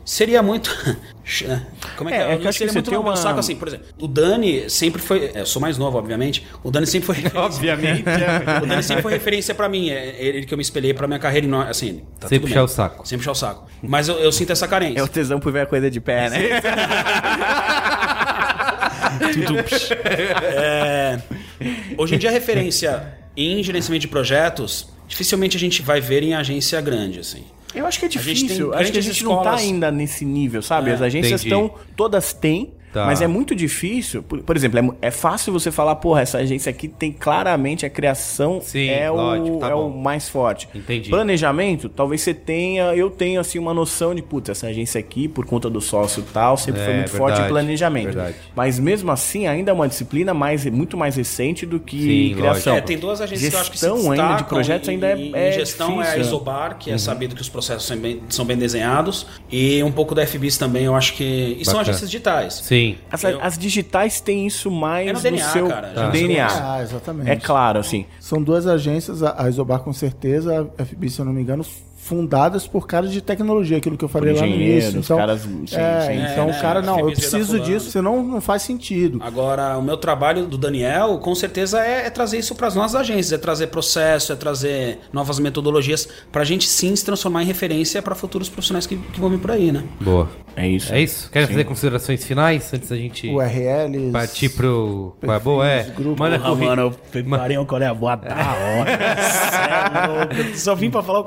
Seria muito. Como é que É, é? é que eu acho que Seria muito tem uma- saco assim, por exemplo. O Dani sempre foi. é, Eu sou mais novo, obviamente. O Dani sempre foi. Obviamente. O Dani sempre foi referência pra mim. É ele que eu me espelhei pra minha carreira. não- Assim, tá Sempre puxar bem. o saco. Sempre puxar o saco. Mas eu, eu sinto essa carência. É o tesão por ver a coisa de pé, né? É, hoje em dia, a referência em gerenciamento de projetos, dificilmente a gente vai ver em agência grande, assim. Eu acho que é difícil. Acho que a gente não tá escolas. ainda nesse nível, sabe? É, As agências estão. Todas têm. Tá. Mas é muito difícil. Por, por exemplo, é, é fácil você falar, porra, essa agência aqui tem claramente a criação Sim, é, lógico, o, tá é o mais forte. Entendi. Planejamento, talvez você tenha, eu tenho assim uma noção de, putz, essa agência aqui, por conta do sócio tal, sempre É, foi muito forte em verdade, planejamento. verdade. Mas mesmo assim, ainda é uma disciplina mais, muito mais recente do que Sim, criação. É, tem duas agências que eu acho que se Gestão destacam. ainda de projetos e- ainda é, e- é em gestão é a difícil? Isobar, que é sabido que os processos são bem, são bem desenhados. E um pouco da FBIS também, eu acho que... E são Bacana. agências digitais. Sim. As, Eu- as digitais têm isso mais É no DNA, seu cara, no DNA. Ah, exatamente. É claro, assim. São duas agências, a a Isobar com certeza, a FB, se eu não me engano, fundadas por caras de tecnologia, aquilo que eu falei lá no início. Então, caras- sim, é, sim. então É, o cara, né, não, eu preciso disso, senão não faz sentido. Agora, o meu trabalho do Daniel, com certeza, é, é trazer isso para as nossas agências, é trazer processo, é trazer novas metodologias, para a gente sim se transformar em referência para futuros profissionais que, que vão vir por aí, né? Boa. É isso. É isso? Quer fazer considerações finais antes da gente URLs. partir pro. Qual é boa? É. grupos. Manda Porra, currículo. mano, eu preparei um colher boa da hora. Só vim para falar o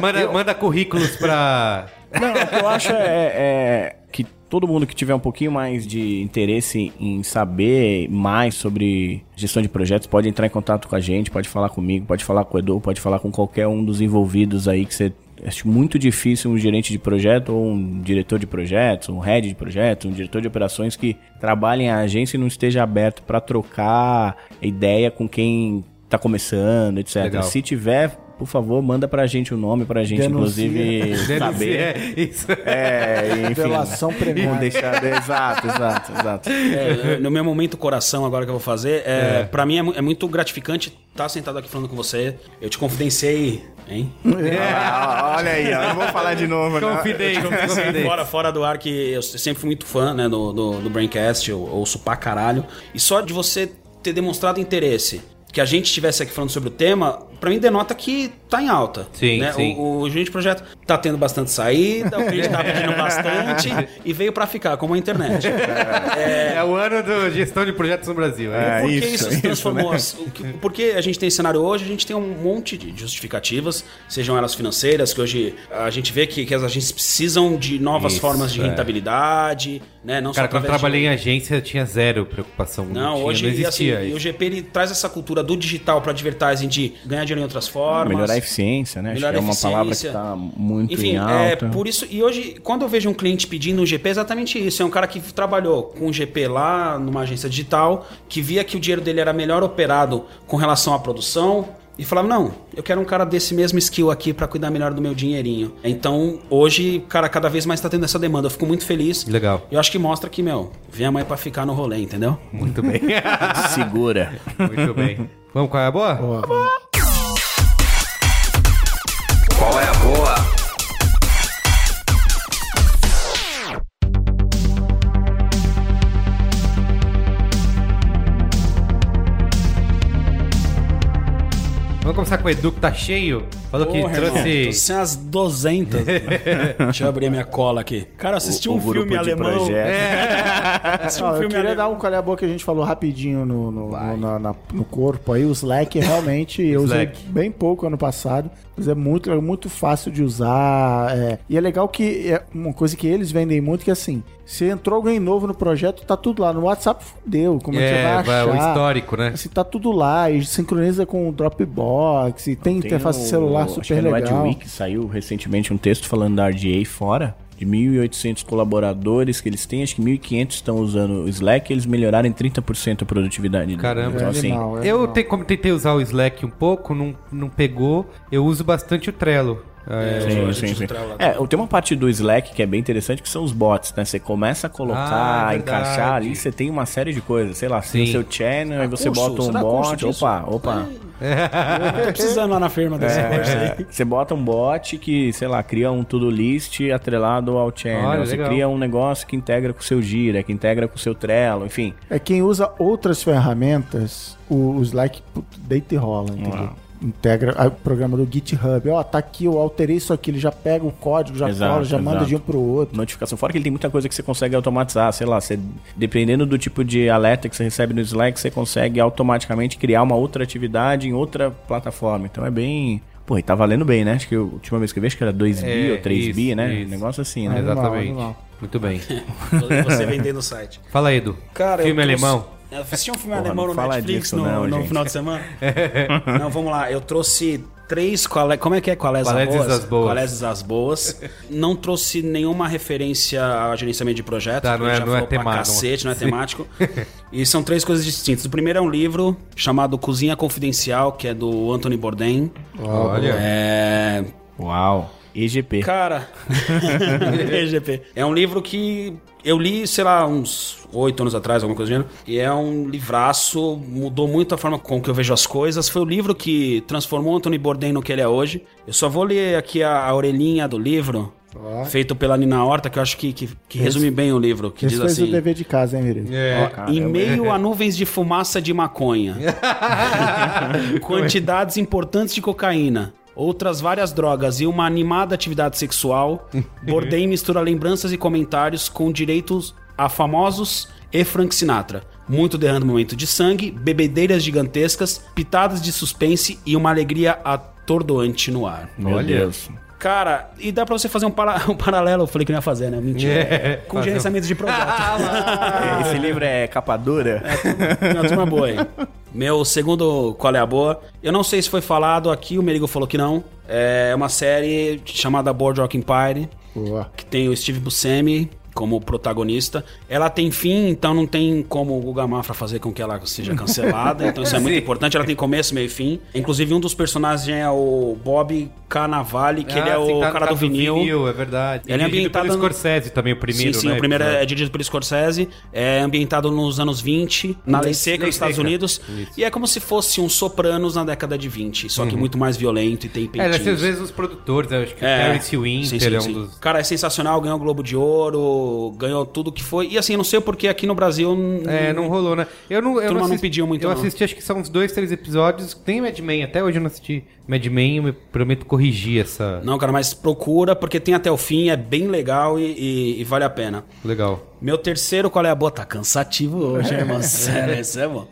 Manda, manda currículos pra. Não, o que eu acho é, é que todo mundo que tiver um pouquinho mais de interesse em saber mais sobre gestão de projetos pode entrar em contato com a gente, pode falar comigo, pode falar com o Edu, pode falar com qualquer um dos envolvidos aí que você acho muito difícil um gerente de projeto ou um diretor de projetos, um head de projetos, um diretor de operações que trabalhe em agência e não esteja aberto para trocar ideia com quem tá começando, etc. Legal. Se tiver, por favor, manda pra gente o nome pra gente, Denuncia. inclusive, saber. É, isso. É, enfim. Delação premiada. Deixar. Exato, exato, exato. É, no meu momento coração agora que eu vou fazer, é, para mim é, é muito gratificante estar sentado aqui falando com você. Eu te confidenciei, hein? Ah, olha aí, ó, eu não vou falar de novo, né? Confidente, confidente. fora, fora do ar, que eu sempre fui muito fã né, do, do, do Braincast, eu ouço pra caralho. E só de você ter demonstrado interesse, que a gente estivesse aqui falando sobre o tema, pra mim denota que tá em alta. Sim, né? sim. O, o gerente de projeto, tá tendo bastante saída, o cliente tá pedindo bastante e veio pra ficar, como a internet. É, o ano da gestão de projetos no Brasil. É. É, Por que isso, isso, se isso, transformou? né? as- o que- Porque a gente tem esse cenário hoje, a gente tem um monte de justificativas, sejam elas financeiras, que hoje a gente vê que, que as agências precisam de novas Isso, formas de é. rentabilidade, né? Não Cara, só quando eu trabalhei de... em agência, eu tinha zero preocupação. Não, tinha, hoje não e assim, existia e o isso. GP ele traz essa cultura do digital para advertising de ganhar dinheiro em outras formas. Melhorar a eficiência, né? Acho Melhorar que é uma palavra que eficiência. tá muito Enfim, em é alta. por isso. E hoje, quando eu vejo um cliente pedindo um GP, é exatamente isso. É um cara que trabalhou com um GP lá numa agência digital, que via que o dinheiro dele era melhor operado com relação à produção. E falava, não, eu quero um cara desse mesmo skill aqui para cuidar melhor do meu dinheirinho. Então, hoje, cara, cada vez mais tá tendo essa demanda. Eu fico muito feliz. Legal. Eu acho que mostra que, meu, vem a mãe pra ficar no rolê, entendeu? Muito bem. Segura. Muito bem. Vamos, qual é a boa? Qual Vamos começar com o Edu, que tá cheio. Falou que Porra, irmão, trouxe... tô sem as 200. Deixa eu abrir minha cola aqui. Cara, eu assisti um O grupo filme de alemão. projeto. Assisti um Não, eu filme queria alemão. dar um calha a boca que a gente falou rapidinho no, no, no- na- na- no corpo aí. O Slack realmente eu usei bem pouco ano passado, mas é muito, é muito fácil de usar. é. E é legal que é uma coisa que eles vendem muito que é assim, se entrou alguém novo no projeto, tá tudo lá. No WhatsApp fudeu. Como é, que você É, vai vai, achar? o histórico, né? Assim, tá tudo lá e sincroniza com o Dropbox e tem, interface o- celular acho que super no legal. Adweek saiu recentemente um texto falando da RDA fora. De 1.800 colaboradores que eles têm, acho que 1.500 estão usando o Slack e eles melhoraram em 30% a produtividade. Caramba. Então, É assim, animal, é Eu, te- como tentei usar o Slack um pouco, não, não pegou. Eu uso bastante o Trello. É, Sim, sim, sim. É, tem uma parte do Slack que é bem interessante, que são os bots, né? Você começa a colocar, Ah, encaixar verdade. ali, você tem uma série de coisas. Sei lá, você tem Sim. o seu channel, aí você curso, bota um bot. disso? Opa, opa. Tô precisando lá na firma desse curso aí. Você bota um bot que, sei lá, cria um to-do list atrelado ao channel. Olha, você legal. cria um negócio que integra com o seu Gira, que integra com o seu Trello, enfim. É quem usa outras ferramentas, o, o Slack deita e rola, entendeu? Integra o programa do GitHub. Ó, tá aqui, eu alterei isso aqui, ele já pega o código, já Exato, cola, já manda exato. de um pro outro. Notificação. Fora que ele tem muita coisa que você consegue automatizar. Sei lá, você, dependendo do tipo de alerta que você recebe no Slack, você consegue automaticamente criar uma outra atividade em outra plataforma. Então é bem. Pô, e tá valendo bem, né? Acho que a última vez que eu vi, acho que era 2 bi É, ou 3 bi, isso, né? isso. Negócio assim, Ah, né? Animal, Exatamente. animal. Muito bem. Você vendendo o site. Fala aí, Edu. Cara, Filme alemão. Eu assisti um filme Porra, alemão no Netflix disso no, não, no final de semana. não, vamos lá. Eu trouxe três. Qual como é que é? Qual é as boas? boas. Qualeses das boas. Não trouxe nenhuma referência a gerenciamento de projetos. Tá, não é- já não é temático. cacete, não é temático. e são três coisas distintas. O primeiro é um livro chamado Cozinha Confidencial, que é do Anthony Bourdain. Olha. É. Uau. EGP. Cara, EGP. É um livro que eu li, sei lá, uns oito anos atrás, alguma coisa do gênero. E é um livraço, mudou muito a forma com que eu vejo as coisas. Foi o livro que transformou Anthony Bourdain no que ele é hoje. Eu só vou ler aqui a, a orelhinha do livro, feito pela Nina Horta, que eu acho que, que, que resume bem o livro. Que Esse diz fez assim... o dever de casa, hein, Miri? É. Em meio a nuvens de fumaça de maconha, quantidades importantes de cocaína, outras várias drogas e uma animada atividade sexual, Bourdain mistura lembranças e comentários com direitos a famosos e Frank Sinatra. Muito derramamento de sangue, bebedeiras gigantescas, pitadas de suspense e uma alegria atordoante no ar. Meu Olha. Deus. Cara, e dá pra você fazer um, para- um paralelo, eu falei que não ia fazer, né? Mentira. É, com fazer um- gerenciamento de projeto. Esse livro é capa dura? Tem uma turma boa aí. Meu segundo Qual é a Boa? Eu não sei se foi falado aqui, o Merigo falou que não. É uma série chamada Boardwalk Empire, Boa. que tem o Steve Buscemi como protagonista. Ela tem fim, então não tem como o Guga Mafra fazer com que ela seja cancelada. Então isso é muito importante. Ela tem começo, meio e fim. Inclusive, um dos personagens é o Bob Carnavale, que ele é Ah, sim, o tá cara do vinil. É verdade. Ele é ambientado pelo Scorsese também, o primeiro, sim, sim, né, o primeiro é episódio. dirigido pelo Scorsese, é ambientado nos anos 20, na Lei Seca, nos Estados. Unidos, Isso. Uhum. e é como se fosse um Sopranos na década de 20, só que muito mais violento e tem É, peitinhos. às vezes os produtores, acho que o É, Terence Winter sim, sim, é um dos... Cara, é sensacional, ganhou o Globo de Ouro, Ganhou tudo que foi. E assim, eu não sei porque aqui no Brasil. É, não rolou, né? Eu não, eu não assisti- pediu muito, Eu não. assisti, acho que são uns dois, três episódios. Tem Mad Men, até hoje eu não assisti Mad Men, eu me prometo corrigir essa. Não, cara, mas procura, porque tem até o fim, é bem legal e, e- e vale a pena. Legal. Meu terceiro, qual é a boa? Tá cansativo hoje, irmão. Sério, isso é bom.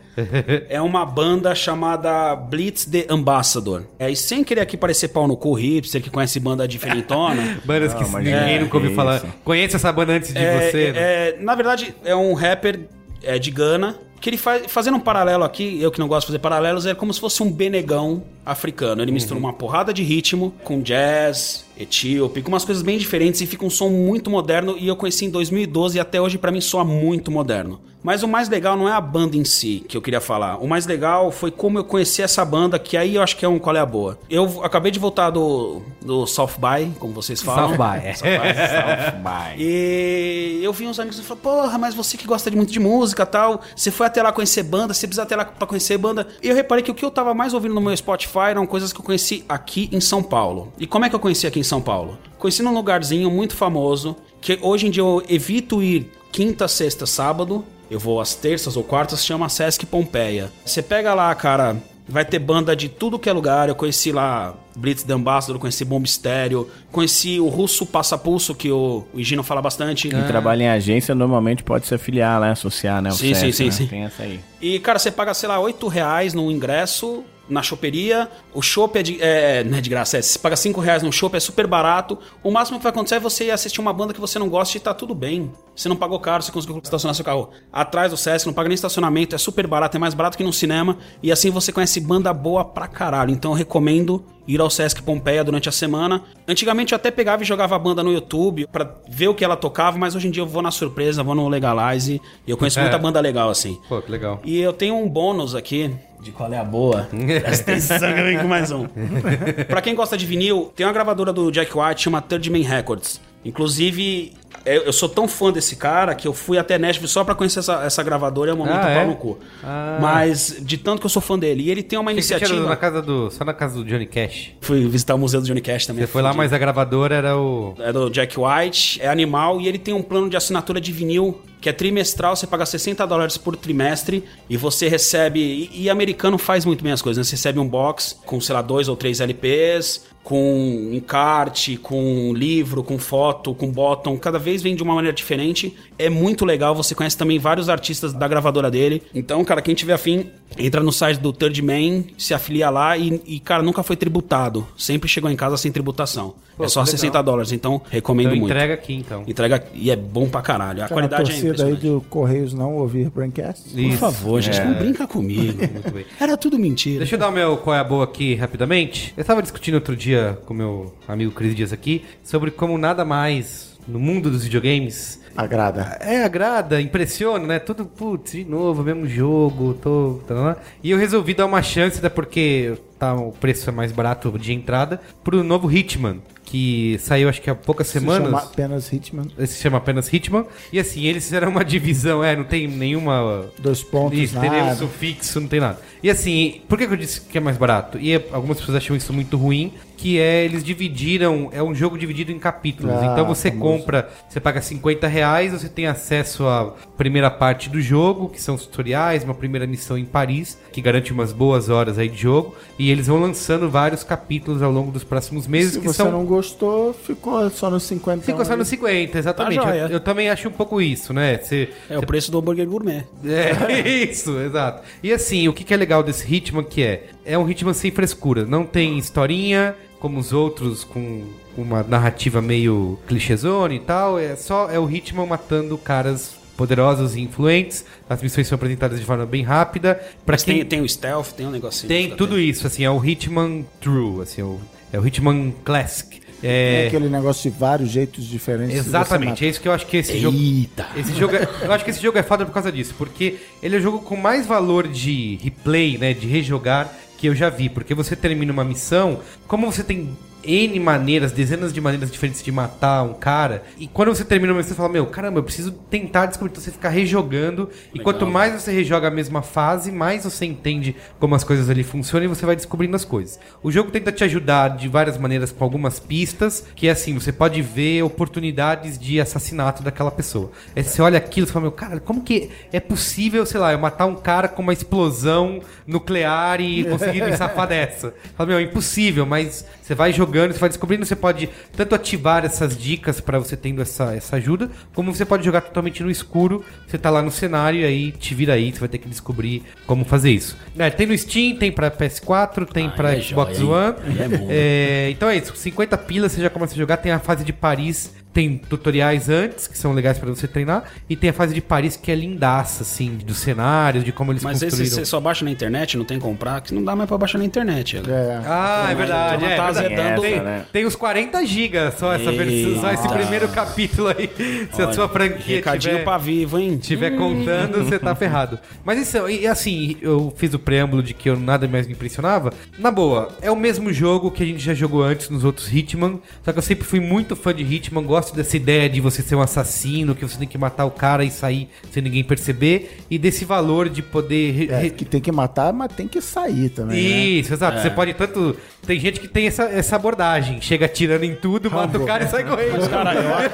É uma banda chamada Blitz the Ambassador. É, e sem querer aqui parecer pau no cu hipster, que conhece banda diferentona. Bandas que ninguém é, nunca ouviu é falar. Conhece essa banda antes de É, você? né? é, na verdade, é um rapper é, de Gana. Que ele faz. Fazendo um paralelo aqui, eu que não gosto de fazer paralelos, é como se fosse um benegão africano. Ele mistura uma porrada de ritmo com jazz, etíope, com umas coisas bem diferentes e fica um som muito moderno. E eu conheci em 2012 e até hoje pra mim soa muito moderno. Mas o mais legal não é a banda em si que eu queria falar. O mais legal foi como eu conheci essa banda, que aí eu acho que é um qual é a boa. Eu acabei de voltar do, do South By, como vocês falam. South by, é. South by. E eu vi uns amigos e falaram, porra, mas você que gosta de muito de música tal, você foi até lá conhecer banda, você precisa até lá pra conhecer banda. E eu reparei que o que eu tava mais ouvindo no meu Spotify eram coisas que eu conheci aqui em São Paulo. E como é que eu conheci aqui em São Paulo? Conheci num lugarzinho muito famoso, que hoje em dia eu evito ir quinta, sexta, sábado. Eu vou às terças ou quartas, chama Sesc Pompeia. Você pega lá, cara, Vai ter banda de tudo que é lugar. Eu conheci lá Blitz the Ambassador, conheci Bomb Estéreo, conheci o Russo Passapulso, que o, o Higino fala bastante. Quem trabalha em agência normalmente pode se afiliar, né? Associar, né? o Sim, sim, sim, né? sim. Tem essa aí. E, cara, você paga, sei lá, 8 reais no ingresso na choperia. O chopp é de. É, não é de graça, é. Você paga 5 reais no chopp, é super barato. O máximo que vai acontecer é você ir assistir uma banda que você não gosta e tá tudo bem. Você não pagou caro, você conseguiu estacionar seu carro atrás do Sesc, não paga nem estacionamento, é super barato, é mais barato que no cinema. E assim você conhece banda boa pra caralho. Então eu recomendo ir ao Sesc Pompeia durante a semana. Antigamente eu até pegava e jogava a banda no YouTube pra ver o que ela tocava, mas hoje em dia eu vou na surpresa, vou no Legalize. E eu conheço É. muita banda legal assim. Pô, que legal. E eu tenho um bônus aqui. De qual é a boa? Presta atenção que eu venho com mais um. pra quem gosta de vinil, tem uma gravadora do Jack White, chama Third Man Records. Inclusive, eu eu sou tão fã desse cara que eu fui até Nashville só pra conhecer essa, essa gravadora e é um momento Ah, pau é? no cu. Ah. Mas de tanto que eu sou fã dele. E ele tem uma Você iniciativa. na casa do, só na casa do Johnny Cash. Fui visitar o museu do Johnny Cash também. Você foi lá, Fudido. mas a gravadora era o. É do Jack White, é animal e ele tem um plano de assinatura de vinil que é trimestral, você paga 60 dólares por trimestre e você recebe. E, e americano faz muito bem as coisas, né? Você recebe um box com, sei lá, dois ou três LPs, com encarte, com livro, com foto, com bottom. Cada vez vem de uma maneira diferente. É muito legal, você conhece também vários artistas da gravadora dele. Então, cara, quem tiver afim, entra no site do Third Man, se afilia lá e, e, cara, nunca foi tributado. Sempre chegou em casa sem tributação. Pô, é só que legal. 60 dólares, então recomendo Então muito. entrega aqui, então. Entrega e é bom pra caralho. A na qualidade é torcida aí impressionante. do Correios não ouvir Braincast. Por Isso. favor, gente, É. não brinca comigo. Muito bem. Era tudo mentira. Deixa eu dar o meu qual é a boa aqui rapidamente. Eu estava discutindo outro dia com meu amigo Cris Dias aqui sobre como nada mais no mundo dos videogames Agrada. é, agrada, impressiona, né? Tudo, putz, de novo, mesmo jogo, tô, tá, tá, tá. E eu resolvi dar uma chance, até porque tá, o preço é mais barato de entrada, pro novo Hitman, que saiu acho que há poucas Se semanas. chama apenas Hitman. Se chama apenas Hitman. E assim, eles fizeram uma divisão, é, não tem nenhuma. Dois pontos, Isso, tem nenhum nada. sufixo, não tem nada. E assim, por que, que eu disse que é mais barato? E algumas pessoas acham isso muito ruim, que é eles dividiram, é um jogo dividido em capítulos. Ah, então você famoso. compra, você paga 50 reais, você tem acesso à primeira parte do jogo, que são os tutoriais, uma primeira missão em Paris, que garante umas boas horas aí de jogo. E eles vão lançando vários capítulos ao longo dos próximos meses, Se que você são não gostou, ficou só nos 50. Ficou só no 50, exatamente. Tá eu, eu também acho um pouco isso, né? Você, É o preço do hambúrguer gourmet. é isso, exato. E assim, o que, que é legal desse Hitman que é? É um Hitman sem frescura. Não tem historinha, como os outros, com uma narrativa meio clichêzona e tal. É só é o Hitman matando caras poderosos e influentes. As missões são apresentadas de forma bem rápida. Pra Mas quem tem, tem o stealth, tem um negocinho. tem tudo isso, assim, é o Hitman True, assim, é o, é o Hitman Classic. É É, aquele negócio de vários jeitos diferentes. Exatamente, é isso que eu acho que esse jogo. Eita. Esse jogo é- eu acho que esse jogo é foda por causa disso, porque ele é o jogo com mais valor de replay, né, de rejogar que eu já vi, porque você termina uma missão, como você tem N maneiras, dezenas de maneiras diferentes de matar um cara. E quando você termina uma você fala, meu, caramba, eu preciso tentar descobrir. Então você fica rejogando. E quanto mais você rejoga a mesma fase, mais você entende como as coisas ali funcionam e você vai descobrindo as coisas. O jogo tenta te ajudar de várias maneiras com algumas pistas, que é assim, você pode ver oportunidades de assassinato daquela pessoa. Aí você olha aquilo e fala, meu, cara, como que é possível, sei lá, eu matar um cara com uma explosão nuclear e conseguir me safar dessa? Fala, meu, é impossível, mas você vai jogando, você vai descobrindo, você pode tanto ativar essas dicas para você tendo essa, essa ajuda, como você pode jogar totalmente no escuro, você tá lá no cenário e aí te vira aí, você vai ter que descobrir como fazer isso. É, tem no Steam, tem pra PS4, tem Ah, aí é Xbox joia, One. é bom. É, então é isso, 50 pilas você já começa a jogar, tem a fase de Paris, tem tutoriais antes, que são legais pra você treinar, e tem a fase de Paris que é lindaça, assim, dos cenários, de como eles Mas esse construíram. você só baixa na internet, não tem que comprar, que não dá mais pra baixar na internet. né? É. Ah, é verdade. então é, tá verdade. azedando- tem, Essa, né? tem uns 40 GB só essa versão, só esse primeiro capítulo aí. Se a sua franquia Recadinho tiver, pra vivo, hein? tiver contando, você tá ferrado. Mas isso, e assim, eu fiz o preâmbulo de que eu nada mais me impressionava. Na boa, é o mesmo jogo que a gente já jogou antes nos outros Hitman, só que eu sempre fui muito fã de Hitman, gosto dessa ideia de você ser um assassino, que você tem que matar o cara e sair sem ninguém perceber, e desse valor de poder... É, que tem que matar, mas tem que sair também. né? isso, exato. Você pode tanto. Tem gente que tem essa, essa abordagem. Chega atirando em tudo, mata o cara e sai correndo. Cara, eu acho-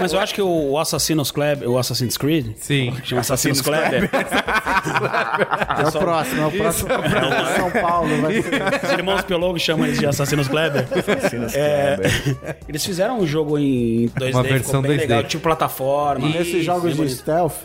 mas eu acho que o Assassin's Club, o Assassin's Creed, Sim. chama Assassin's Kleber, É o próximo, é o próximo. é? São Paulo. Vai ser. os irmãos Piologo chamam eles de Assassin's Kleber. É, eles fizeram um jogo em 2D, Uma ficou versão bem 2D. legal, tipo plataforma. Nesses Isso, jogos bem de bonito. stealth,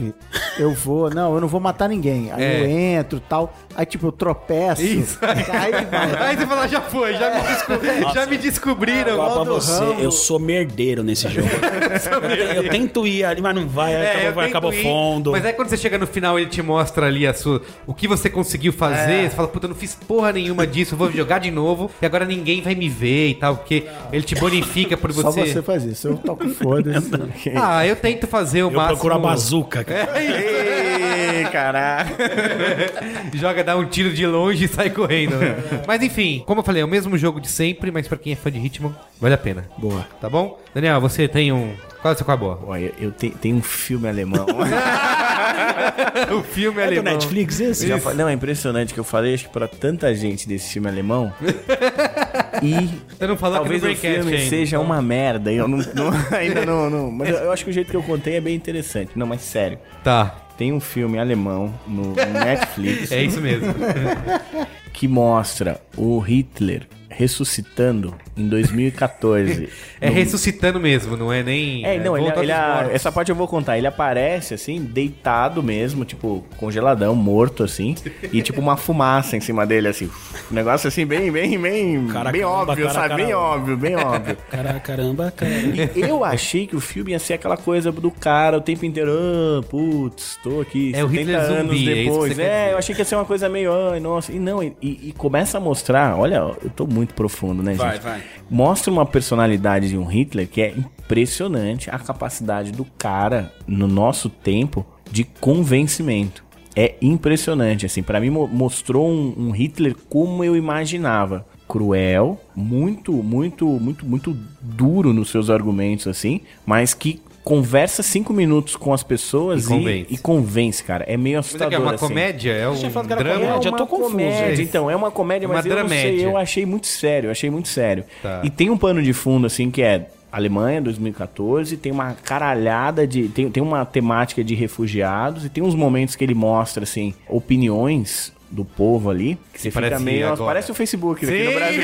eu vou. Não, eu não vou matar ninguém. Aí É. eu entro e tal. Aí, tipo, eu tropeço. Isso. Cai e vai. Aí você fala, já foi, já me, desco- já me descobriram. Igual pra você, Rambo. eu sou merdeiro nesse jogo. eu, eu tento ir ali, mas não vai, aí É, acabou, eu vai o ir, fundo. Mas aí quando você chega no final, ele te mostra ali a sua, o que você conseguiu fazer. Você fala, puta, eu não fiz porra nenhuma disso, eu vou jogar de novo e agora ninguém vai me ver e tal, porque ele te bonifica por Só você. você faz isso. Eu toco foda-se. Ah, eu tento fazer o eu máximo. procuro a bazuca. cara. Ei, caraca. Joga, dá um tiro de longe e sai correndo, né? Mas enfim, como eu falei, é o mesmo jogo de sempre, mas pra quem é fã de Hitman, vale a pena. Boa. Tá bom? Daniel, você tem um. Qual é a sua boa? Olha, eu te- tenho um filme alemão. o filme É do alemão. Netflix esse? Já Não, é impressionante que eu falei, acho que pra tanta gente desse filme alemão. e Você não falou talvez o filme ainda. seja uma merda. Eu não, não- ainda não, não- Mas eu, eu acho que o jeito que eu contei é bem interessante. Não, mas sério. Tá, Tem um filme alemão no, Netflix é isso mesmo. que mostra o Hitler ressuscitando em 2014. É No- ressuscitando mesmo, não é nem. É, não, ele, volta ele- dos mortos. essa parte eu vou contar. Ele aparece assim, deitado mesmo, tipo, congeladão, morto assim, e tipo uma fumaça em cima dele, assim. Um negócio assim, bem, bem, bem, Cara, bem caramba, óbvio, cara, sabe? Bem caramba. óbvio, bem óbvio. Cara, caramba, cara. E eu achei que o filme ia ser aquela coisa do cara o tempo inteiro, ah, putz, tô aqui É o 70 Hitler anos zumbi, é depois. É, dizer. eu achei que ia ser uma coisa meio, ai, nossa. E não, e, e começa a mostrar, olha, eu tô muito profundo, né, Vai, gente? vai. Mostra uma personalidade de um Hitler que é impressionante a capacidade do cara, no nosso tempo, de convencimento. É impressionante, assim, Pra mim mo- mostrou um, um Hitler como eu imaginava. Cruel, muito, muito, muito, muito duro nos seus argumentos, assim, mas que conversa cinco minutos com as pessoas E e, convence. e convence, cara. É meio Mas é assustador, que é uma assim. comédia? É um drama? comédia. É eu tô uma confuso. comédia, então, é uma comédia, Uma mas eu não sei, eu achei muito sério, eu achei muito sério. Tá. E tem um pano de fundo, assim, que é Alemanha, 2014, tem uma caralhada de... Tem, tem uma temática de refugiados e tem uns momentos que ele mostra, assim, opiniões do povo ali, que você parece fica meio... agora. Parece o Facebook aqui Sim. no Brasil.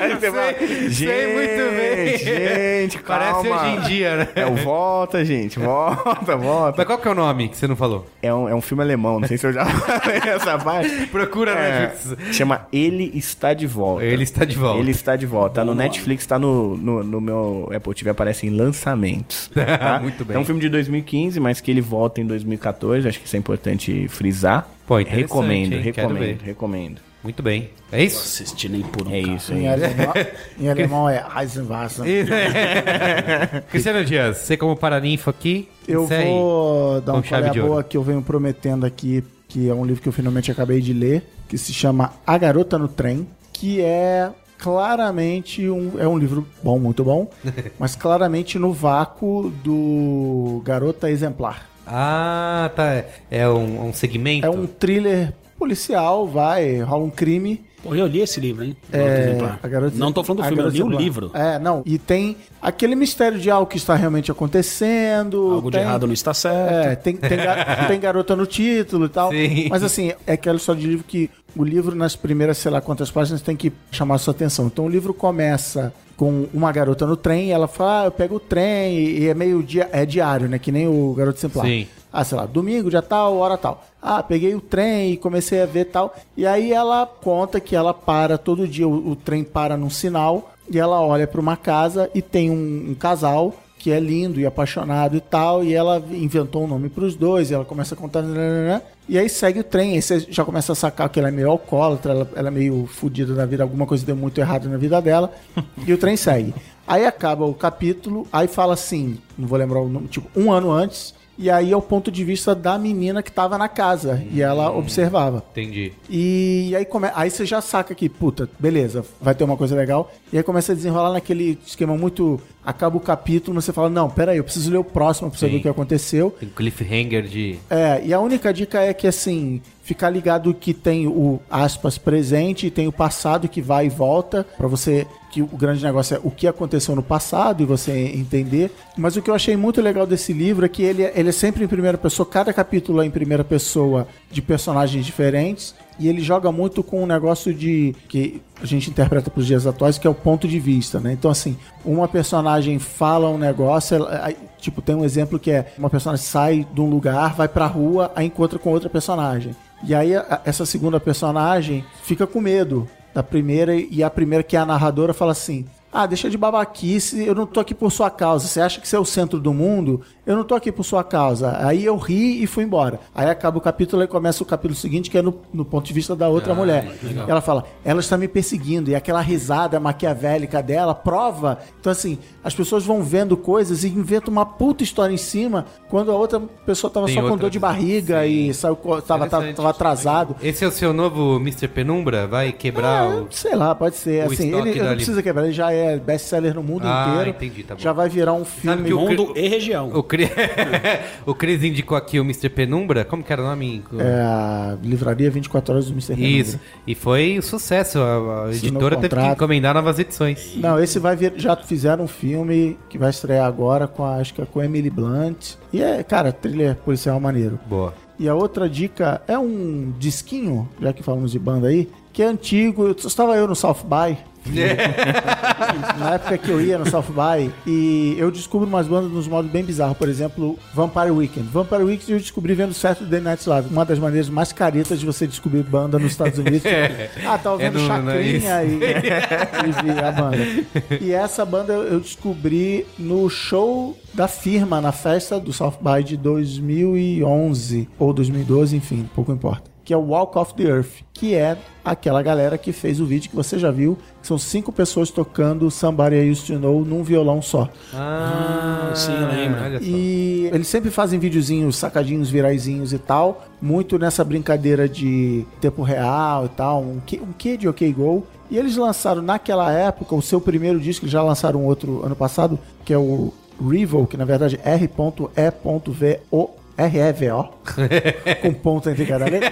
Aí você fala, Sei, sei muito bem. Gente, Parece calma. hoje em dia, né? É o volta, gente, volta, volta. Mas qual que é o nome que você não falou? É um, é um filme alemão, não sei se eu já falei essa parte. Procura É, na Netflix. chama Ele Está de Volta. Ele está de volta. Ele está de volta. Tá no Netflix, tá no, no, no meu Apple TV, aparece em lançamentos. tá? Muito bem. É um filme de 2015, mas que ele volta em 2014. Acho que isso é importante frisar. Pô, interessante, recomendo, hein? Quero recomendo, ver. recomendo. Muito bem. É isso? Assisti nem por um É cara. isso Em aí. alemão, em alemão é Eisenwasser. Cristiano Dias, você como paraninfo aqui, Eu vou dar uma chave boa que eu venho prometendo aqui, que é um livro que eu finalmente acabei de ler, que se chama A Garota no Trem, que é... claramente um, é um livro bom, muito bom, mas claramente no vácuo do Garota Exemplar. Ah, tá. É um, um segmento? É um thriller policial, vai, rola um crime. Pô, eu li esse livro, hein? É, garota, Não tô falando do filme, eu li o livro. É, não. E tem aquele mistério de algo que está realmente acontecendo. Algo de tem- errado não está certo. É, tem, tem, ga- tem garota no título e tal. Sim. Mas assim, é aquela história de livro que o livro, nas primeiras, sei lá quantas páginas, tem que chamar a sua atenção. Então o livro começa com uma garota no trem, ela fala, ah, eu pego o trem, e, é meio dia, é diário, né? Que nem o garoto exemplar. Sim. Ah, sei lá, domingo, dia tal, hora tal. Ah, peguei o trem e comecei a ver tal. E aí ela conta que ela para todo dia, o, o trem para num sinal, e ela olha para uma casa e tem um, um casal que é lindo e apaixonado e tal, e ela inventou um nome para os dois, e ela começa a contar, nananana, e aí segue o trem, aí você já começa a sacar que ela é meio alcoólatra, ela, ela é meio fodida na vida, alguma coisa deu muito errado na vida dela, e o trem segue. Aí acaba o capítulo, aí fala assim, não vou lembrar o nome, tipo, um ano antes, e aí é o ponto de vista da menina que tava na casa, e ela observava. Entendi. E aí, come... aí você já saca que, puta, beleza, vai ter uma coisa legal. E aí começa a desenrolar naquele esquema muito. Acaba o capítulo, você fala, não, peraí, eu preciso ler o próximo pra saber o que aconteceu. Tem cliffhanger de. É, e a única dica é que, assim, ficar ligado que tem o aspas presente e tem o passado que vai e volta, pra você. Que o grande negócio é o que aconteceu no passado e você entender. Mas o que eu achei muito legal desse livro é que ele, é- ele é sempre em primeira pessoa, cada capítulo é em primeira pessoa de personagens diferentes. E ele joga muito com um negócio de. que a gente interpreta para os dias atuais, que é o ponto de vista, né? Então, assim, uma personagem fala um negócio, ela- aí, tipo, tem um exemplo que é uma personagem sai de um lugar, vai pra rua, aí encontra com outra personagem. E aí a- essa segunda personagem fica com medo da primeira, e a primeira, que é a narradora, fala assim. Ah, deixa de babaquice, eu não tô aqui por sua causa. Você acha que você é o centro do mundo? Eu não tô aqui por sua causa. Aí eu ri e fui embora. Aí acaba o capítulo e começa o capítulo seguinte, que é no, no ponto de vista da outra mulher. Ela fala, ela está me perseguindo. E aquela risada maquiavélica dela prova. Então, assim, as pessoas vão vendo coisas e inventam uma puta história em cima, quando a outra pessoa tava Tem só com dor de barriga e saiu, tava, tava, tava atrasado. Esse é o seu novo Mr. Penumbra? Vai quebrar É, o. sei lá, pode ser. o Assim, ele não precisa quebrar, ele já é best-seller no mundo Ah, inteiro. entendi, tá bom. Já vai virar um filme. que o Mundo e região. O Cris, o Cris indicou aqui o Mr. Penumbra. Como que era o nome? É a livraria 24 horas do Mr. Isso. Penumbra. E foi um sucesso. A, a editora teve que encomendar novas edições. Não, esse vai vir. Já fizeram um filme que vai estrear agora com a, acho que é com a Emily Blunt. E é, cara, thriller policial maneiro. Boa. E a outra dica é um disquinho, já que falamos de banda aí, que é antigo. Eu estava eu no South By. Na época que eu ia no South By e eu descubro umas bandas nos modos bem bizarros, por exemplo, Vampire Weekend. Vampire Weekend eu descobri vendo Saturday Night Live, uma das maneiras mais caretas de você descobrir banda nos Estados Unidos. ah, tava É vendo no- Chacrinha e, e vi a banda. E essa banda eu descobri no show da firma, na festa do South By de 2011 ou 2012, enfim, pouco importa. Que é o Walk of the Earth, que é aquela galera que fez o vídeo que você já viu, que são cinco pessoas tocando Somebody I Used to Know num violão só. Ah, sim, eu lembro. E eles sempre fazem videozinhos, sacadinhos, viraizinhos e tal, muito nessa brincadeira de tempo real e tal, um que, um que de OK Go. E eles lançaram naquela época o seu primeiro disco, eles já lançaram um outro ano passado, que é o Revo, que na verdade é R.E.V.O. R-E-V-O, com ponto entre cada letra.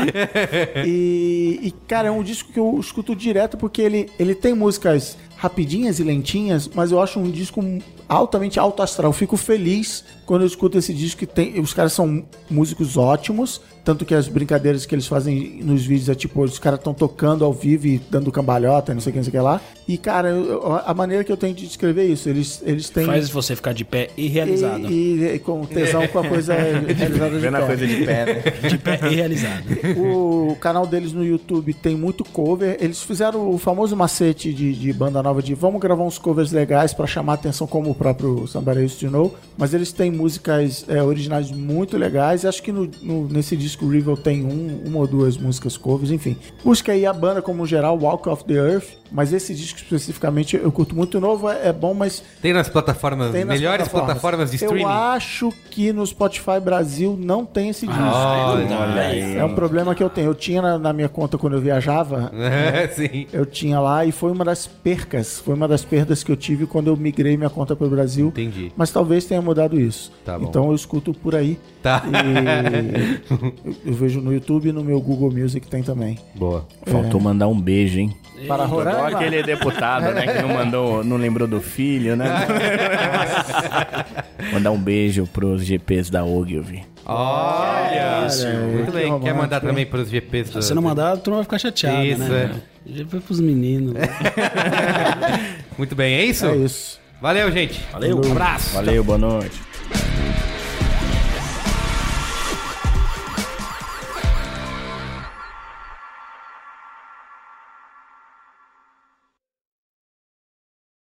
e, e, cara, é um disco que eu escuto direto porque ele, ele tem músicas rapidinhas e lentinhas, mas eu acho um disco altamente alto astral. Eu fico feliz quando eu escuto esse disco que tem. Os caras são músicos ótimos, tanto que as brincadeiras que eles fazem nos vídeos é tipo, os caras estão tocando ao vivo e dando cambalhota, não sei o que, não sei o que lá. E, cara, eu- a maneira que eu tenho de descrever isso, eles, eles têm. Faz você ficar de pé e realizado. E, e- e com tesão com a coisa realizada de Vendo a pé. coisa de pé, né? De pé e realizado. O canal deles no YouTube tem muito cover. Eles fizeram o famoso macete de, de banda nova de vamos gravar uns covers legais pra chamar atenção, como o próprio Somebody Used to Know. Mas eles têm músicas é, originais muito legais. Acho que no, no- nesse disco Rival tem um, uma ou duas músicas covers, enfim. Busca aí a banda como geral, Walk of the Earth. Mas esse disco especificamente eu curto muito O novo, é, é bom, mas Tem nas plataformas, tem nas melhores plataformas, de streaming? Eu acho que no Spotify Brasil não tem esse disco. Olha aí. É um problema que eu tenho. Eu tinha na, na minha conta quando eu viajava, É, sim. eu tinha lá e foi uma das percas, foi uma das perdas que eu tive quando eu migrei minha conta para o Brasil. Entendi. Mas talvez tenha mudado isso. Tá bom. Então eu escuto por aí. Tá. E eu, eu vejo no YouTube e no meu Google Music tem também. Boa. Faltou mandar um beijo, hein? Para Igual Roraima. aquele deputado, né? Que não mandou, não lembrou do filho, né? Mandar um beijo pros GPs da Ogilvy. Olha, isso. Muito que bem. Quer mandar também para os GPs? do- Se não mandar, a turma vai ficar chateada, Isso, né? Já foi pros meninos. Muito bem, é isso? É isso. Valeu, gente. Valeu, um abraço. Valeu, boa noite.